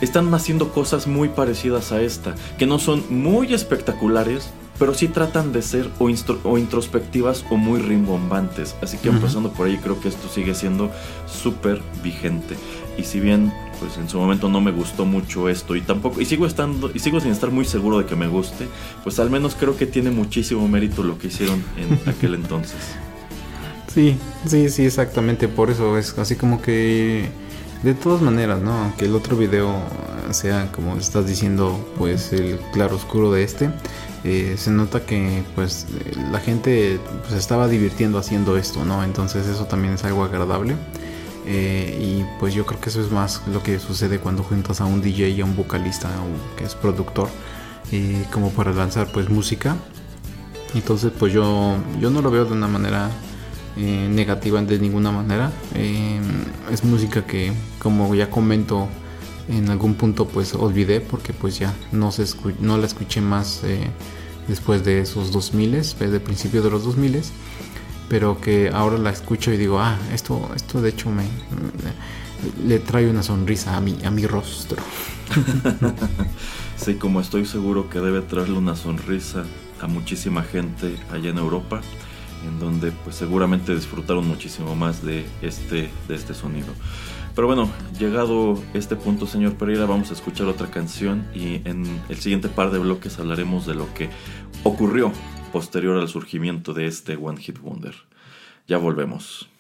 están haciendo cosas muy parecidas a esta, que no son muy espectaculares, pero sí tratan de ser o, introspectivas o muy rimbombantes. Así que empezando por ahí creo que esto sigue siendo súper vigente. Y si bien pues en su momento no me gustó mucho esto y tampoco y sigo estando y sigo sin estar muy seguro de que me guste, pues al menos creo que tiene muchísimo mérito lo que hicieron en aquel entonces. Sí, sí, sí, exactamente, por eso es así como que de todas maneras, ¿no? Aunque el otro video sea como estás diciendo, pues el claro oscuro de este, eh, se nota que pues la gente pues, estaba divirtiendo haciendo esto, ¿no? Entonces eso también es algo agradable. Eh, y pues yo creo que eso es más lo que sucede cuando juntas a un DJ y a un vocalista que es productor eh, como para lanzar pues música entonces pues yo yo no lo veo de una manera negativa de ninguna manera es música que como ya comento en algún punto pues olvidé porque pues ya no, se no la escuché más eh, después de esos 2000, desde el principio de los 2000, pero que ahora la escucho y digo, ah, esto, esto de hecho me, le trae una sonrisa a mi, a mi rostro. sí, como estoy seguro que debe traerle una sonrisa a muchísima gente allá en Europa, en donde pues seguramente disfrutaron muchísimo más de este, de este sonido. Pero bueno, llegado este punto, señor Pereira, vamos a escuchar otra canción y en el siguiente par de bloques hablaremos de lo que ocurrió posterior al surgimiento de este One Hit Wonder. Ya volvemos.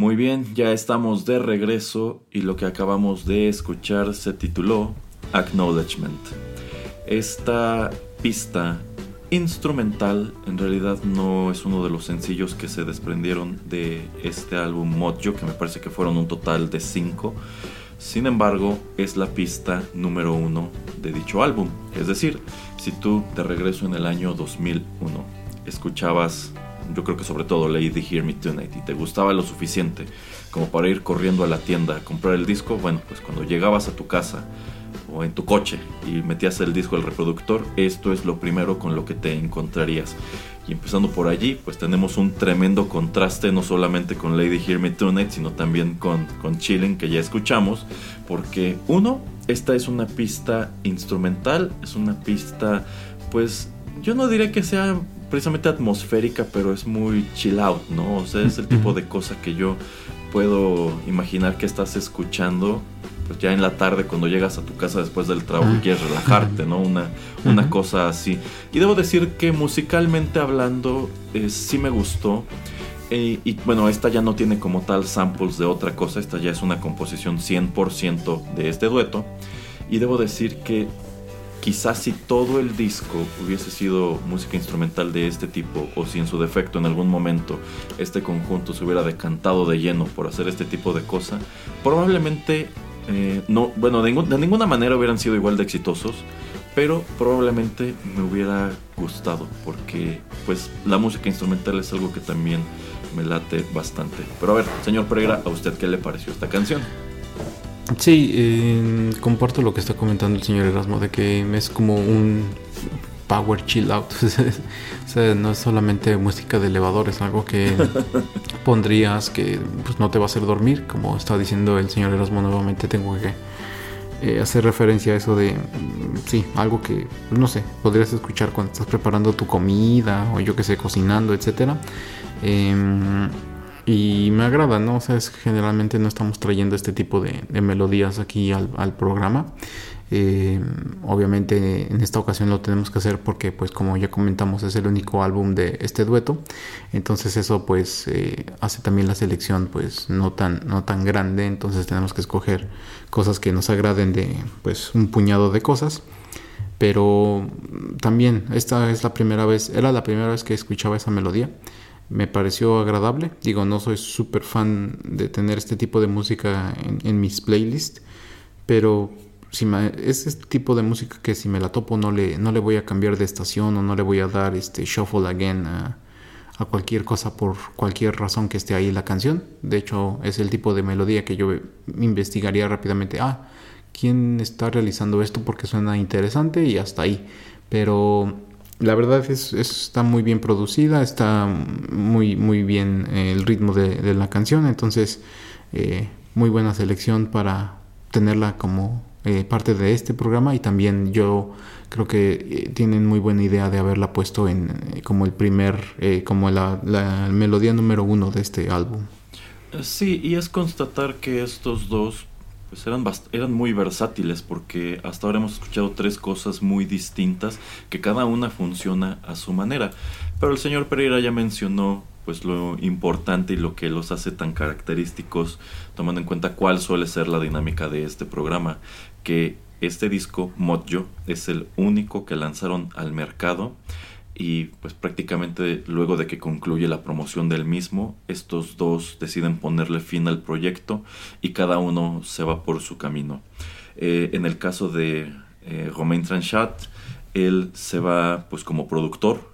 Muy bien, ya estamos de regreso y lo que acabamos de escuchar se tituló Acknowledgement. Esta pista instrumental en realidad no es uno de los sencillos que se desprendieron de este álbum Mojo, que me parece que fueron un total de cinco. Sin embargo, es la pista número uno de dicho álbum. Es decir, si tú te regreso en el año 2001 escuchabas yo creo que sobre todo Lady Hear Me Tonight, y te gustaba lo suficiente como para ir corriendo a la tienda a comprar el disco, bueno, pues cuando llegabas a tu casa o en tu coche y metías el disco al reproductor, esto es lo primero con lo que te encontrarías. Y empezando por allí, pues tenemos un tremendo contraste no solamente con Lady Hear Me Tonight, sino también con, con Chilling que ya escuchamos, porque uno, esta es una pista instrumental, es una pista pues yo no diría que sea precisamente atmosférica, pero es muy chill out, ¿no? O sea, es el tipo de cosa que yo puedo imaginar que estás escuchando pues ya en la tarde cuando llegas a tu casa después del trabajo y quieres relajarte, ¿no? Una, una cosa así. Y debo decir que musicalmente hablando eh, sí me gustó. Eh, y bueno, esta ya no tiene como tal samples de otra cosa, esta ya es una composición 100% de este dueto. Y debo decir que quizás si todo el disco hubiese sido música instrumental de este tipo o si en su defecto en algún momento este conjunto se hubiera decantado de lleno por hacer este tipo de cosa, probablemente eh, no, bueno, de, de, ninguna manera hubieran sido igual de exitosos, pero probablemente me hubiera gustado porque pues la música instrumental es algo que también me late bastante. Pero a ver, señor Pereira, ¿a usted qué le pareció esta canción? Sí, eh, comparto lo que está comentando el señor Erasmo, de que es como un power chill out. o sea, no es solamente música de elevador, es algo que pondrías que pues, no te va a hacer dormir, como está diciendo el señor Erasmo nuevamente, tengo que eh, hacer referencia a eso de, mm, sí, algo que, no sé, podrías escuchar cuando estás preparando tu comida o yo que sé, cocinando, etcétera. Eh, y me agrada, ¿no? O sea, es, generalmente no estamos trayendo este tipo de, melodías aquí al, programa. Eh, obviamente en esta ocasión lo tenemos que hacer porque pues como ya comentamos es el único álbum de este dueto entonces eso pues eh, hace también la selección pues no tan no tan grande entonces tenemos que escoger cosas que nos agraden de pues un puñado de cosas pero también esta es la primera vez era la primera vez que escuchaba esa melodía me pareció agradable. Digo, no soy súper fan de tener este tipo de música en, mis playlists, pero si es este tipo de música que si me la topo no le, no le voy a cambiar de estación o no le voy a dar este shuffle again a, a cualquier cosa por cualquier razón que esté ahí la canción. De hecho, es el tipo de melodía que yo investigaría rápidamente. Ah, ¿quién está realizando esto? Porque suena interesante y hasta ahí. Pero la verdad es, está muy bien producida, está muy, muy bien eh, el ritmo de, la canción, entonces eh, muy buena selección para tenerla como eh, parte de este programa y también yo creo que tienen muy buena idea de haberla puesto en como el primer, como la, la melodía número uno de este álbum. Sí, y es constatar que estos dos pues eran, eran muy versátiles porque hasta ahora hemos escuchado tres cosas muy distintas que cada una funciona a su manera. Pero el señor Pereira ya mencionó pues lo importante y lo que los hace tan característicos, tomando en cuenta cuál suele ser la dinámica de este programa, que este disco Mojo es el único que lanzaron al mercado y pues prácticamente luego de que concluye la promoción del mismo, estos dos deciden ponerle fin al proyecto y cada uno se va por su camino. Eh, en el caso de eh, Romain Tranchat, él se va pues como productor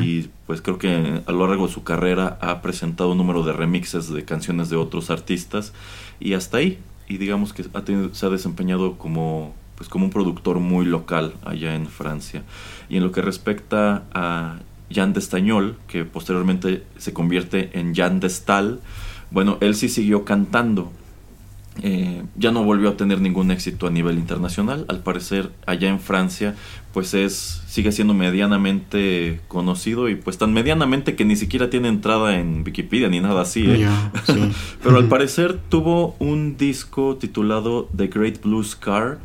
y pues creo que a lo largo de su carrera ha presentado un número de remixes de canciones de otros artistas y hasta ahí y digamos que se ha desempeñado como pues como un productor muy local allá en Francia. Y en lo que respecta a Jan Destañol, que posteriormente se convierte en Jan Destal, bueno, él sí siguió cantando. Eh, ya no volvió a tener ningún éxito a nivel internacional. Al parecer, allá en Francia, pues es sigue siendo medianamente conocido y pues tan medianamente que ni siquiera tiene entrada en Wikipedia ni nada así. ¿eh? Pero al parecer tuvo un disco titulado The Great Blue Scar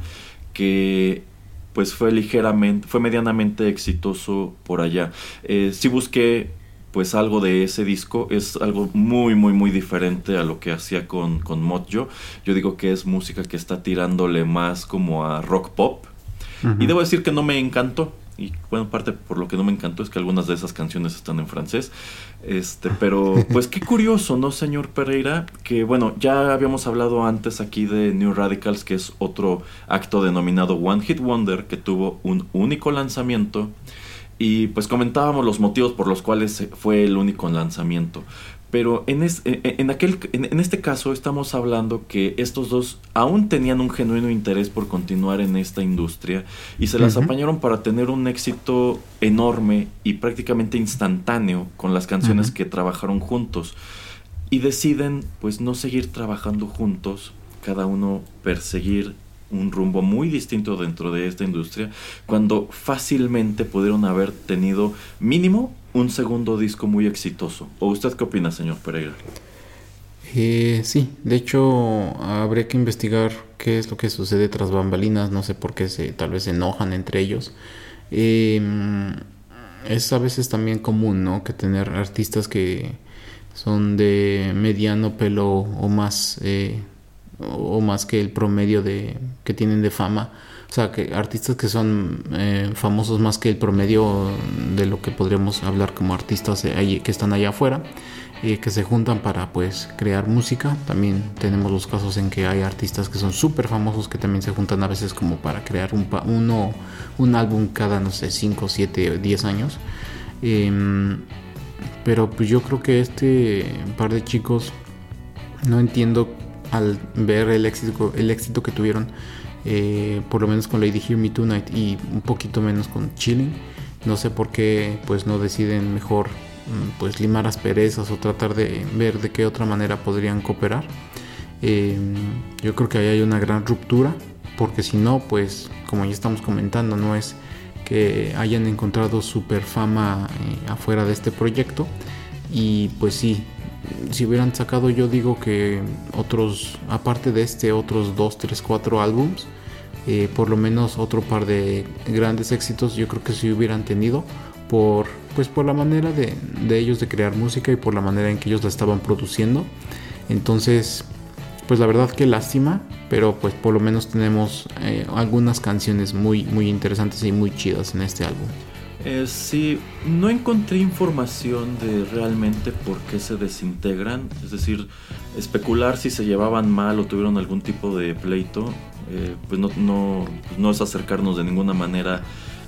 que pues fue ligeramente, fue medianamente exitoso por allá. Eh, sí busqué pues algo de ese disco es algo muy muy muy diferente a lo que hacía con, con Mojo. Yo digo que es música que está tirándole más como a rock pop. Y debo decir que no me encantó. Y bueno, parte por lo que no me encantó es que algunas de esas canciones están en francés. Este, pero pues qué curioso, ¿no, señor Pereira? Que bueno, ya habíamos hablado antes aquí de New Radicals, que es otro acto denominado One Hit Wonder, que tuvo un único lanzamiento. Y pues comentábamos los motivos por los cuales fue el único lanzamiento. Pero en, en, aquel, en, este caso estamos hablando que estos dos aún tenían un genuino interés por continuar en esta industria y se las apañaron para tener un éxito enorme y prácticamente instantáneo con las canciones que trabajaron juntos. Y deciden pues no seguir trabajando juntos, cada uno perseguir un rumbo muy distinto dentro de esta industria, cuando fácilmente pudieron haber tenido mínimo un segundo disco muy exitoso. ¿O usted qué opina, señor Pereira? Eh, sí, de hecho habría que investigar qué es lo que sucede tras bambalinas, no sé por qué se tal vez se enojan entre ellos. Em, es a veces también común, ¿no? Que tener artistas que son de mediano pelo o más eh, o más que el promedio de que tienen de fama o sea, que artistas que son eh, famosos más que el promedio de lo que podríamos hablar como artistas que están allá afuera, eh, que se juntan para pues crear música. También tenemos los casos en que hay artistas que son súper famosos que también se juntan a veces como para crear un, uno, un álbum cada, no sé, 5, 7, 10 años. Em, pero pues yo creo que este par de chicos, no entiendo al ver el éxito, el éxito que tuvieron eh, por lo menos con Lady Hear Me Tonight y un poquito menos con Chilling. No sé por qué pues no deciden mejor mm, pues limar asperezas o tratar de ver de qué otra manera podrían cooperar. Em, yo creo que ahí hay una gran ruptura porque si no pues como ya estamos comentando no es que hayan encontrado super fama eh, afuera de este proyecto y pues sí si hubieran sacado yo digo que otros, aparte de este, otros 2, 3, 4 álbums, eh, por lo menos otro par de grandes éxitos yo creo que si hubieran tenido por, pues por la manera de, ellos de crear música y por la manera en que ellos la estaban produciendo. Entonces, pues la verdad que lástima, pero pues por lo menos tenemos eh, algunas canciones muy, muy interesantes y muy chidas en este álbum. Eh, sí, no encontré información de realmente por qué se desintegran, es decir, especular si se llevaban mal o tuvieron algún tipo de pleito, eh, pues no, no, pues es acercarnos de ninguna manera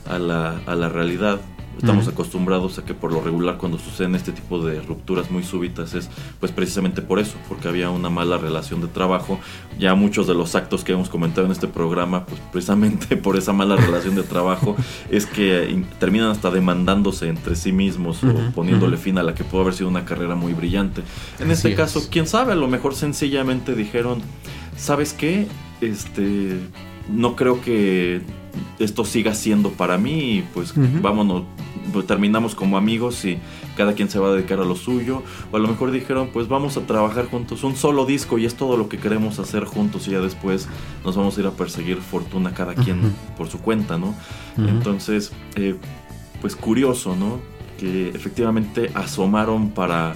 a la realidad. Estamos acostumbrados a que por lo regular cuando suceden este tipo de rupturas muy súbitas es pues precisamente por eso, porque había una mala relación de trabajo. Ya muchos de los actos que hemos comentado en este programa, pues precisamente por esa mala relación de trabajo es que terminan hasta demandándose entre sí mismos o poniéndole fin a la que pudo haber sido una carrera muy brillante. En este caso, quién sabe, a lo mejor sencillamente dijeron, ¿sabes qué? Este no creo que esto siga siendo para mí pues vámonos terminamos como amigos y cada quien se va a dedicar a lo suyo. O a lo mejor dijeron, pues vamos a trabajar juntos un solo disco y es todo lo que queremos hacer juntos y ya después nos vamos a ir a perseguir fortuna cada quien por su cuenta, ¿no? Entonces, eh, pues curioso, ¿no? Que efectivamente asomaron para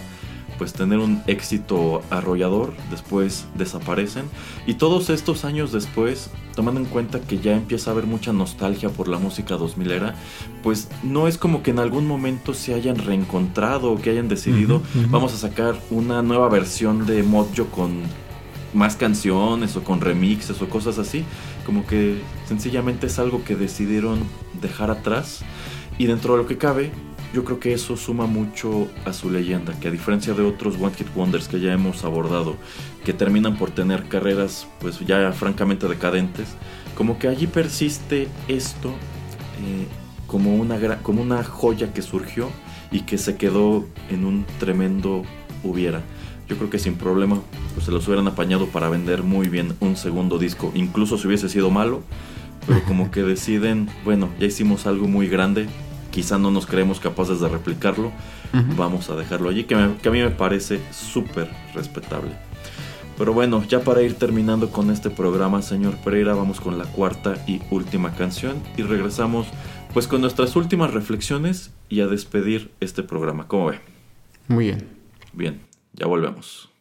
pues tener un éxito arrollador, después desaparecen y todos estos años después, tomando en cuenta que ya empieza a haber mucha nostalgia por la música 2000 era, pues no es como que en algún momento se hayan reencontrado o que hayan decidido vamos a sacar una nueva versión de Mojo con más canciones o con remixes o cosas así, como que sencillamente es algo que decidieron dejar atrás y dentro de lo que cabe yo creo que eso suma mucho a su leyenda, que a diferencia de otros One Hit Wonders que ya hemos abordado, que terminan por tener carreras pues ya francamente decadentes, como que allí persiste esto eh, como, una, como una joya que surgió y que se quedó en un tremendo hubiera. Yo creo que sin problema pues se los hubieran apañado para vender muy bien un segundo disco, incluso si hubiese sido malo, pero como que deciden, bueno, ya hicimos algo muy grande, quizá no nos creemos capaces de replicarlo, vamos a dejarlo allí, que, a mí me parece súper respetable. Pero bueno, ya para ir terminando con este programa, señor Pereira, vamos con la cuarta y última canción y regresamos pues con nuestras últimas reflexiones y a despedir este programa. ¿Cómo ve? Muy bien. Bien, ya volvemos.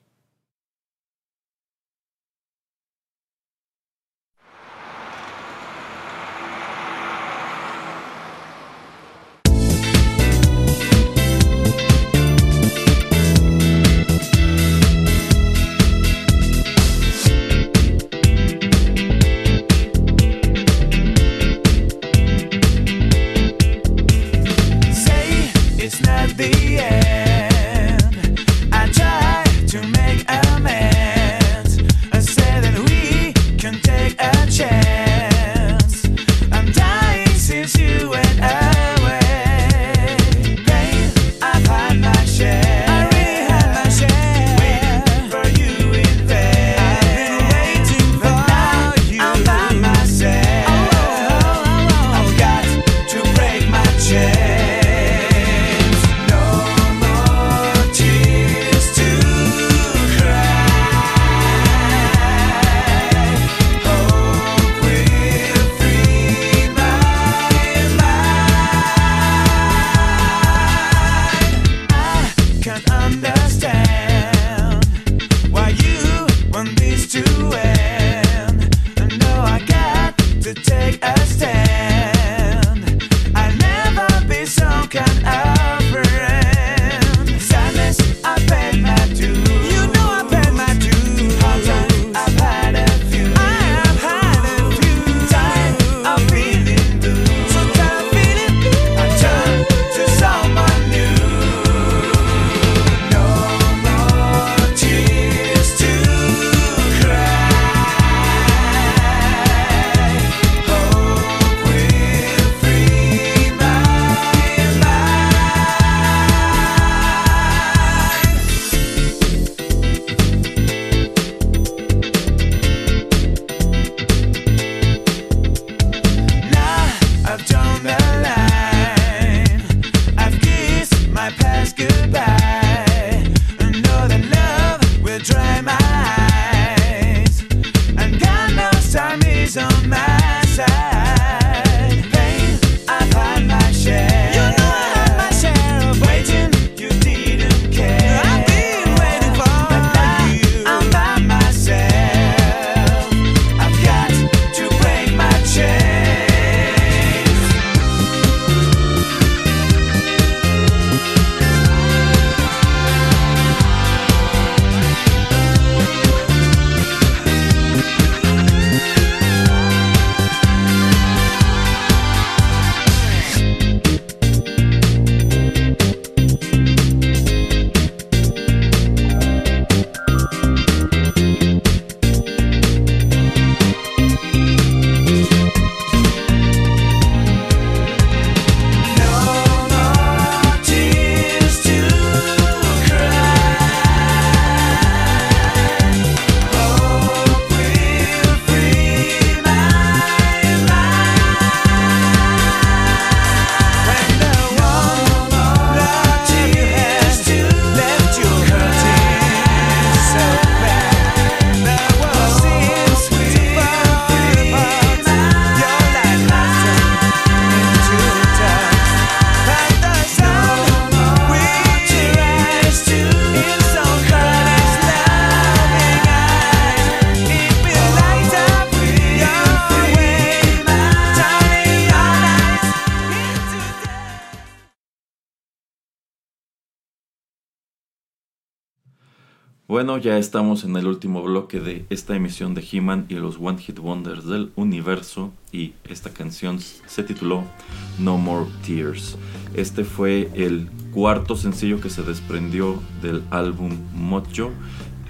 Ya estamos en el último bloque de esta emisión de He-Man y los One Hit Wonders del universo y esta canción se tituló No More Tears. Este fue el cuarto sencillo que se desprendió del álbum Mojo,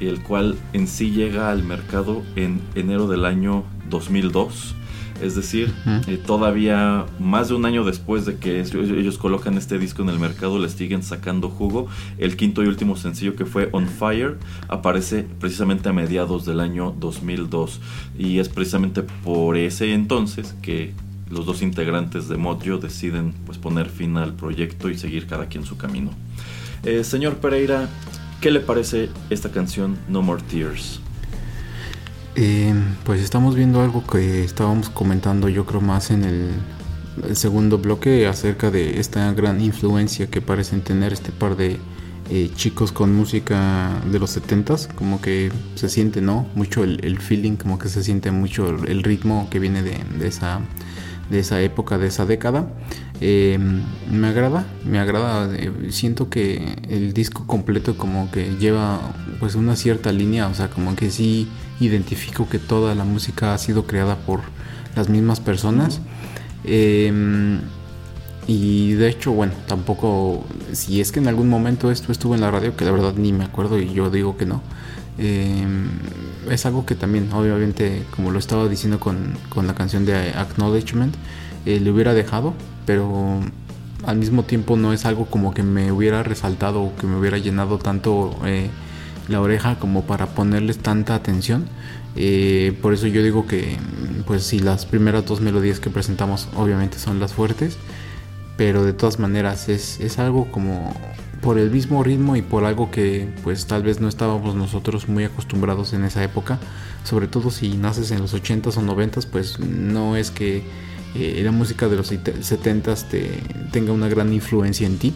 el cual en sí llega al mercado en enero del año 2002 es decir, eh, todavía más de un año después de que ellos colocan este disco en el mercado, le siguen sacando jugo. El quinto y último sencillo que fue On Fire aparece precisamente a mediados del año 2002. Y es precisamente por ese entonces que los dos integrantes de Mojo deciden pues, poner fin al proyecto y seguir cada quien su camino. Eh, señor Pereira, ¿qué le parece esta canción No More Tears? Eh, pues estamos viendo algo que estábamos comentando yo creo más en el, segundo bloque acerca de esta gran influencia que parecen tener este par de eh, chicos con música de los 70s, como que se siente, ¿no? Mucho el, feeling, como que se siente mucho el ritmo que viene de, esa, de esa época, de esa década. Eh, me agrada, me agrada, eh, siento que el disco completo como que lleva pues una cierta línea, o sea, como que sí identifico que toda la música ha sido creada por las mismas personas. Y de hecho, bueno, tampoco, si es que en algún momento esto estuvo en la radio, que la verdad ni me acuerdo y yo digo que no, em, es algo que también, obviamente, como lo estaba diciendo con, la canción de Acknowledgement, eh, le hubiera dejado, pero al mismo tiempo no es algo como que me hubiera resaltado o que me hubiera llenado tanto eh, la oreja como para ponerles tanta atención. Eh, por eso yo digo que, pues si las primeras dos melodías que presentamos obviamente son las fuertes, pero de todas maneras es, es, algo como por el mismo ritmo y por algo que pues tal vez no estábamos nosotros muy acostumbrados en esa época, sobre todo si naces en los 80s o 90s, pues no es que eh, la música de los 70s te, tenga una gran influencia en ti,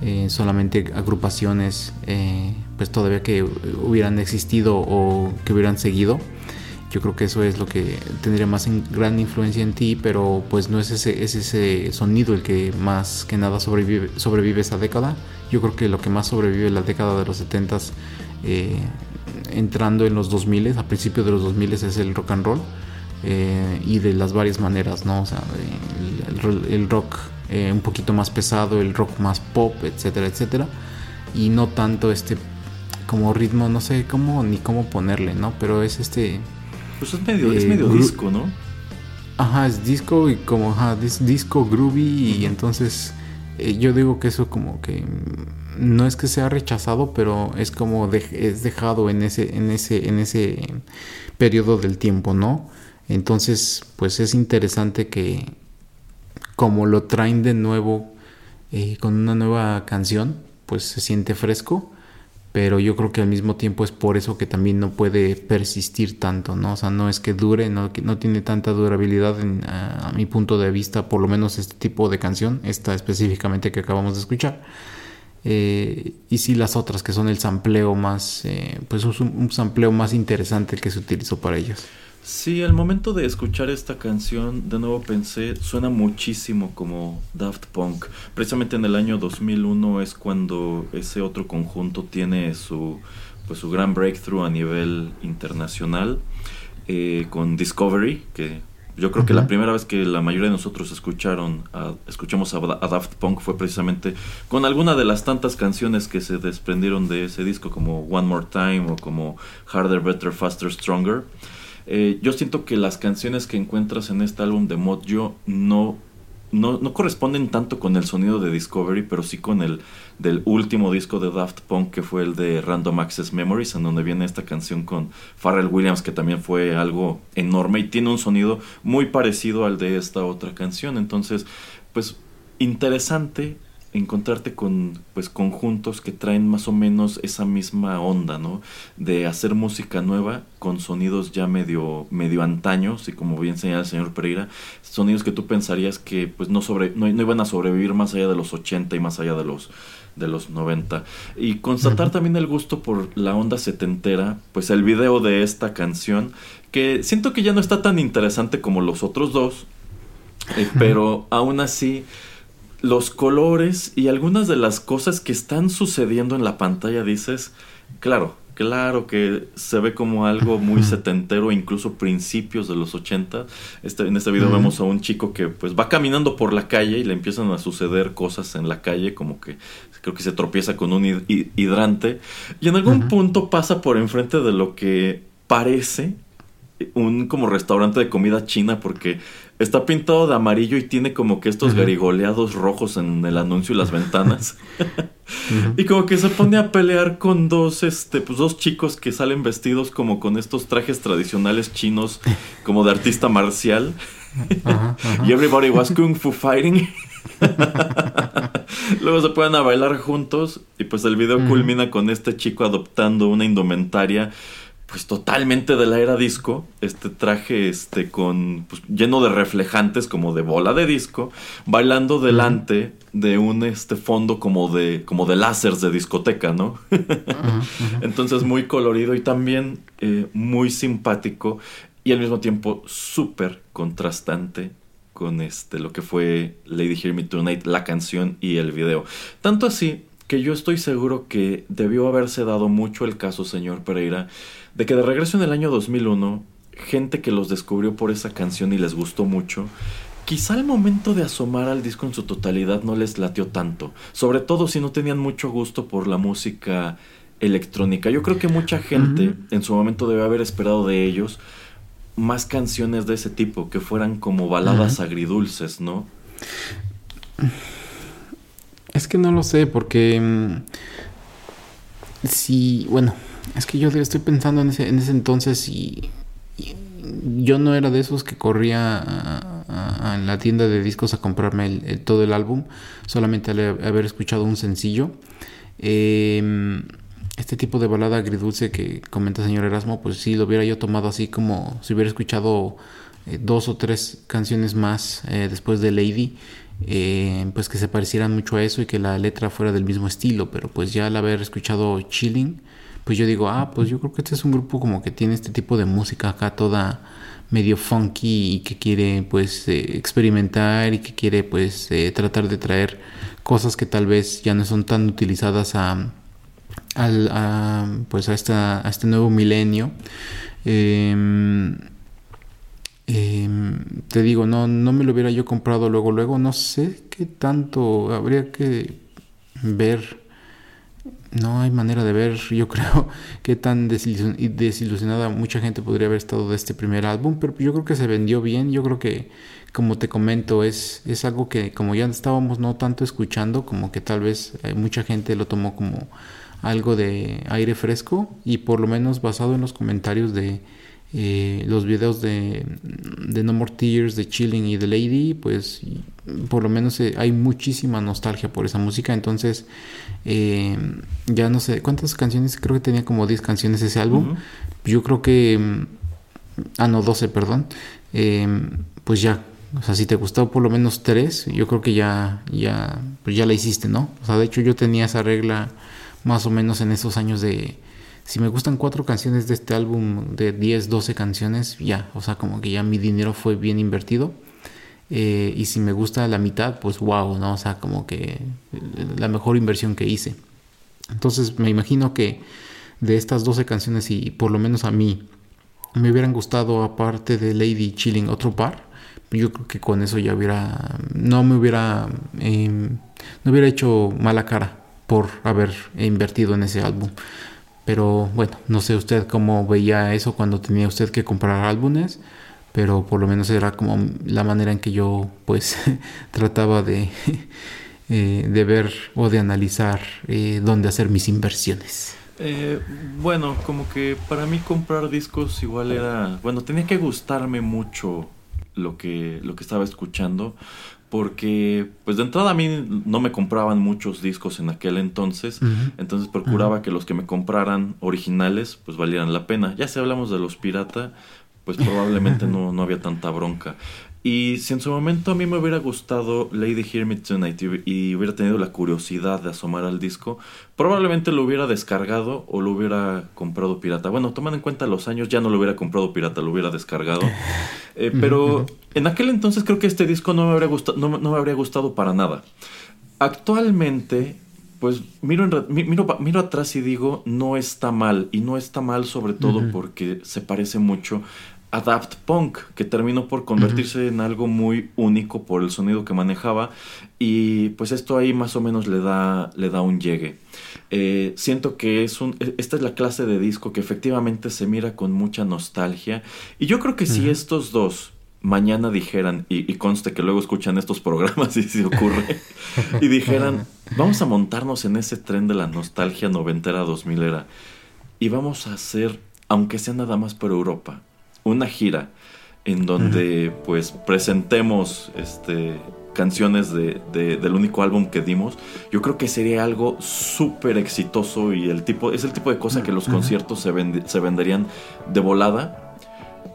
eh, solamente agrupaciones eh, pues todavía que hubieran existido o que hubieran seguido yo creo que eso es lo que tendría más gran influencia en ti, pero pues no es ese, es ese sonido el que más que nada sobrevive, sobrevive esa década. Yo creo que lo que más sobrevive la década de los 70 eh, entrando en los 2000 a principios de los 2000 es el rock and roll eh, y de las varias maneras, ¿no? O sea, el, rock eh, un poquito más pesado, el rock más pop, etcétera, etcétera, y no tanto este como ritmo, no sé cómo ni cómo ponerle, ¿no? Pero es este pues es medio, es eh, medio disco, ¿no? Ajá, es disco y como, ajá, disco groovy y entonces eh, yo digo que eso como que no es que sea rechazado, pero es como es dejado en ese, en ese, en ese periodo del tiempo, ¿no? Entonces, pues es interesante que como lo traen de nuevo eh, con una nueva canción, pues se siente fresco pero yo creo que al mismo tiempo es por eso que también no puede persistir tanto, ¿no? O sea, no es que dure, no, tiene tanta durabilidad a, mi punto de vista, por lo menos este tipo de canción, esta específicamente que acabamos de escuchar. Eh, y sí las otras que son el sampleo más, eh, pues un, un sampleo más interesante que se utilizó para ellas. Sí, al momento de escuchar esta canción, de nuevo pensé, suena muchísimo como Daft Punk. Precisamente en el año 2001 es cuando ese otro conjunto tiene su, pues, su gran breakthrough a nivel internacional eh, con Discovery, que yo creo que la primera vez que la mayoría de nosotros escucharon escuchamos a, Daft Punk fue precisamente con alguna de las tantas canciones que se desprendieron de ese disco, como One More Time o como Harder, Better, Faster, Stronger. Eh, yo siento que las canciones que encuentras en este álbum de Mod Yo no, no, no, corresponden tanto con el sonido de Discovery, pero sí con el del último disco de Daft Punk que fue el de Random Access Memories, en donde viene esta canción con Pharrell Williams, que también fue algo enorme y tiene un sonido muy parecido al de esta otra canción. Entonces, pues interesante encontrarte con pues conjuntos que traen más o menos esa misma onda, ¿no? De hacer música nueva con sonidos ya medio medio antaños y como bien señala el señor Pereira, sonidos que tú pensarías que pues no sobre no, iban a sobrevivir más allá de los 80 y más allá de los de los 90 y constatar también el gusto por la onda setentera, pues el video de esta canción que siento que ya no está tan interesante como los otros dos, eh, pero aún así los colores y algunas de las cosas que están sucediendo en la pantalla dices, claro, claro que se ve como algo muy setentero, incluso principios de los 80. Este, en este video vemos a un chico que pues va caminando por la calle y le empiezan a suceder cosas en la calle, como que creo que se tropieza con un hidrante. Y en algún punto pasa por enfrente de lo que parece un como restaurante de comida china porque Está pintado de amarillo y tiene como que estos garigoleados rojos en el anuncio y las ventanas. Y como que se pone a pelear con dos, este, pues dos chicos que salen vestidos como con estos trajes tradicionales chinos, como de artista marcial. y everybody was kung fu fighting. Luego se pueden a bailar juntos y pues el video culmina con este chico adoptando una indumentaria pues totalmente de la era disco, este traje este con pues, lleno de reflejantes como de bola de disco, bailando delante de un este fondo como de como de láseres de discoteca, ¿no? Entonces muy colorido y también eh, muy simpático y al mismo tiempo súper contrastante con este lo que fue Lady Hear Me Tonight, la canción y el video. Tanto así que yo estoy seguro que debió haberse dado mucho el caso, señor Pereira, de que de regreso en el año 2001, gente que los descubrió por esa canción y les gustó mucho, quizá el momento de asomar al disco en su totalidad no les latió tanto, sobre todo si no tenían mucho gusto por la música electrónica. Yo creo que mucha gente en su momento debe haber esperado de ellos más canciones de ese tipo, que fueran como baladas agridulces, ¿no? Es que no lo sé, porque mm, si, bueno, es que yo estoy pensando en ese, en ese entonces y, yo no era de esos que corría a, la tienda de discos a comprarme todo el álbum, solamente al haber escuchado un sencillo. Em, este tipo de balada agridulce que comenta señor Erasmo, pues sí lo hubiera yo tomado así como si hubiera escuchado eh, dos o tres canciones más eh, después de Lady, eh, pues que se parecieran mucho a eso y que la letra fuera del mismo estilo, pero pues ya al haber escuchado Chilling, pues yo digo, ah, pues yo creo que este es un grupo como que tiene este tipo de música acá toda medio funky y que quiere pues experimentar y que quiere pues tratar de traer cosas que tal vez ya no son tan utilizadas a al, a, pues a, esta, a este nuevo milenio. Em, em, te digo, no, no me lo hubiera yo comprado luego, luego, no sé qué tanto habría que ver. No hay manera de ver, yo creo, qué tan desilusionada mucha gente podría haber estado de este primer álbum, pero yo creo que se vendió bien, yo creo que, como te comento, es, es algo que como ya estábamos no tanto escuchando, como que tal vez eh, mucha gente lo tomó como algo de aire fresco y por lo menos basado en los comentarios de eh, los videos de, No More Tears, de Chilling y de Lady, pues por lo menos eh, hay muchísima nostalgia por esa música. Entonces, eh, ya no sé cuántas canciones, creo que tenía como 10 canciones ese álbum. Yo creo que, mm, ah, no, 12, perdón. pues ya, o sea, si te gustó por lo menos 3, yo creo que ya, ya, pues ya la hiciste, ¿no? O sea, de hecho yo tenía esa regla más o menos en esos años de si me gustan cuatro canciones de este álbum de 10, 12 canciones, ya, o sea, como que ya mi dinero fue bien invertido. Eh, y si me gusta la mitad, pues wow, ¿no? O sea, como que la mejor inversión que hice. Entonces me imagino que de estas 12 canciones y por lo menos a mí me hubieran gustado aparte de Lady Chilling otro par, yo creo que con eso ya hubiera, no me hubiera, em, no hubiera hecho mala cara por haber invertido en ese álbum. Pero bueno, no sé usted cómo veía eso cuando tenía usted que comprar álbumes, pero por lo menos era como la manera en que yo pues trataba de, eh, de ver o de analizar eh, dónde hacer mis inversiones. Eh, bueno, como que para mí comprar discos igual era, bueno, tenía que gustarme mucho lo que, lo que estaba escuchando, porque pues de entrada a mí no me compraban muchos discos en aquel entonces, entonces procuraba que los que me compraran originales pues valieran la pena. Ya si hablamos de los pirata, pues probablemente no, no había tanta bronca. Y si en su momento a mí me hubiera gustado Lady Hear Me Tonight y, hubiera tenido la curiosidad de asomar al disco, probablemente lo hubiera descargado o lo hubiera comprado pirata. Bueno, tomando en cuenta los años, ya no lo hubiera comprado pirata, lo hubiera descargado. Eh, pero en aquel entonces creo que este disco no me habría gustado, no, me habría gustado para nada. Actualmente, pues miro, miro, miro atrás y digo, no está mal. Y no está mal sobre todo porque se parece mucho Adapt Punk, que terminó por convertirse en algo muy único por el sonido que manejaba y pues esto ahí más o menos le da, le da un llegue. Eh, siento que es un, e, esta es la clase de disco que efectivamente se mira con mucha nostalgia y yo creo que si estos dos mañana dijeran, y, y, conste que luego escuchan estos programas y se ocurre, y dijeran, vamos a montarnos en ese tren de la nostalgia noventera, dos milera, y vamos a hacer, aunque sea nada más por Europa, una gira en donde pues presentemos este canciones de, del único álbum que dimos, yo creo que sería algo súper exitoso y el tipo, es el tipo de cosa que los conciertos se, se venderían de volada.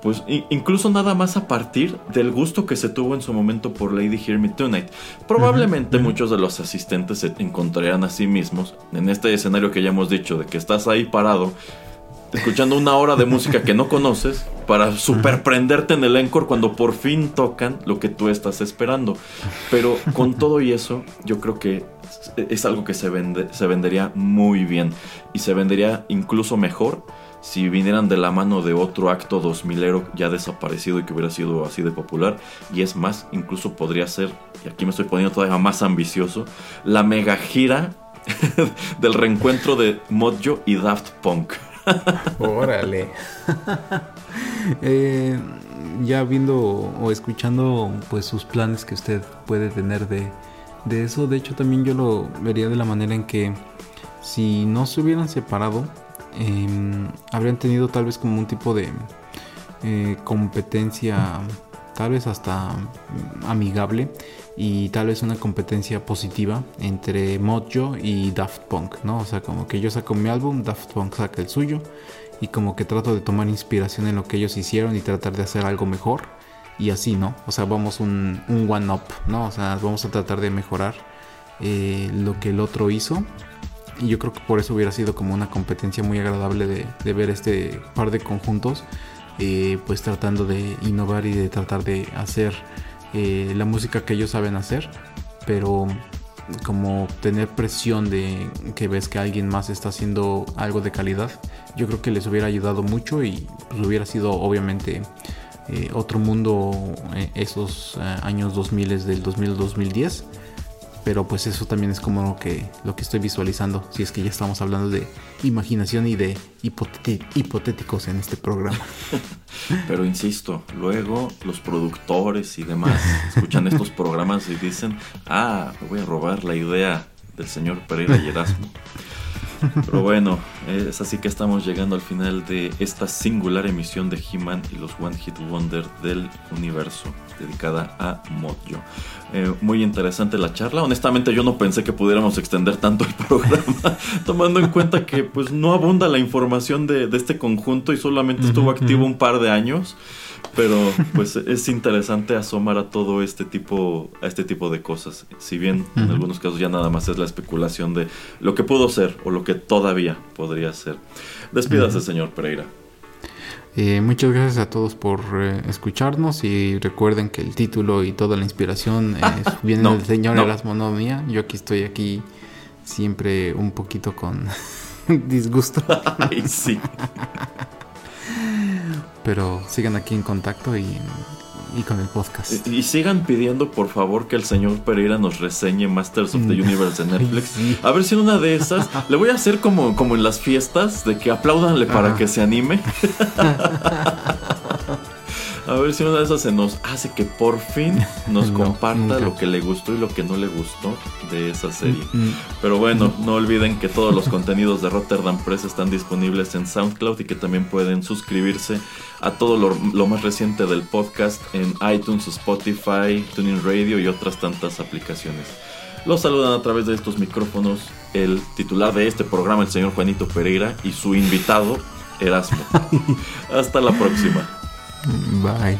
Pues incluso nada más a partir del gusto que se tuvo en su momento por Lady Hear Me Tonight. Probablemente muchos de los asistentes se encontrarían a sí mismos en este escenario que ya hemos dicho, de que estás ahí parado escuchando una hora de música que no conoces para superprenderte en el encore cuando por fin tocan lo que tú estás esperando. Pero con todo y eso, yo creo que es algo que se, vende, se vendería muy bien y se vendería incluso mejor si vinieran de la mano de otro acto 2000ero ya desaparecido y que hubiera sido así de popular. Y es más, incluso podría ser, y aquí me estoy poniendo todavía más ambicioso, la mega gira del reencuentro de Mojo y Daft Punk. Órale. Eh, ya viendo o escuchando pues sus planes que usted puede tener de, de eso, de hecho también yo lo vería de la manera en que si no se hubieran separado, em, habrían tenido tal vez como un tipo de eh, competencia, tal vez hasta amigable y tal vez una competencia positiva entre Mojo y Daft Punk, ¿no? O sea, como que yo saco mi álbum, Daft Punk saca el suyo y como que trato de tomar inspiración en lo que ellos hicieron y tratar de hacer algo mejor y así, ¿no? O sea, vamos un, un one up, ¿no? O sea, vamos a tratar de mejorar eh, lo que el otro hizo y yo creo que por eso hubiera sido como una competencia muy agradable de, ver este par de conjuntos, eh, pues tratando de innovar y de tratar de hacer eh, la música que ellos saben hacer, pero como tener presión de que ves que alguien más está haciendo algo de calidad, yo creo que les hubiera ayudado mucho y pues, hubiera sido obviamente eh, otro mundo eh, esos años 2000 del 2000-2010 pero pues eso también es como lo que, lo que estoy visualizando, si es que ya estamos hablando de imaginación y de hipotéticos en este programa. Pero insisto, luego los productores y demás escuchan estos programas y dicen, ah, me voy a robar la idea del señor Pereira y Erasmo. Pero bueno, es así que estamos llegando al final de esta singular emisión de He-Man y los One Hit Wonder del universo, dedicada a Mojo. Eh, muy interesante la charla. Honestamente, yo no pensé que pudiéramos extender tanto el programa, tomando en cuenta que pues no abunda la información de, de este conjunto y solamente estuvo activo un par de años. Pero pues es interesante asomar a todo este tipo, a este tipo de cosas. Si bien en algunos casos ya nada más es la especulación de lo que pudo ser o lo que todavía podría ser. Despídase, señor Pereira. Eh, muchas gracias a todos por eh, escucharnos y recuerden que el título y toda la inspiración eh, viene del señor Erasmo, no mía. Yo aquí estoy aquí siempre un poquito con disgusto. Ay, sí. Pero sigan aquí en contacto y, con el podcast. Y, sigan pidiendo por favor que el señor Pereira nos reseñe Masters of the mm. Universe en Netflix. A ver si en una de esas le voy a hacer como, como en las fiestas, de que aplaudanle para que se anime. A ver si una de esas se nos hace que por fin nos comparta lo que le gustó y lo que no le gustó de esa serie. Mm, mm. Pero bueno, no olviden que todos los contenidos de Rotterdam Press están disponibles en SoundCloud y que también pueden suscribirse a todo lo, más reciente del podcast en iTunes, Spotify, Tuning Radio y otras tantas aplicaciones. Los saludan a través de estos micrófonos el titular de este programa, el señor Juanito Pereira, y su invitado, Erasmo. Hasta la próxima. Bye.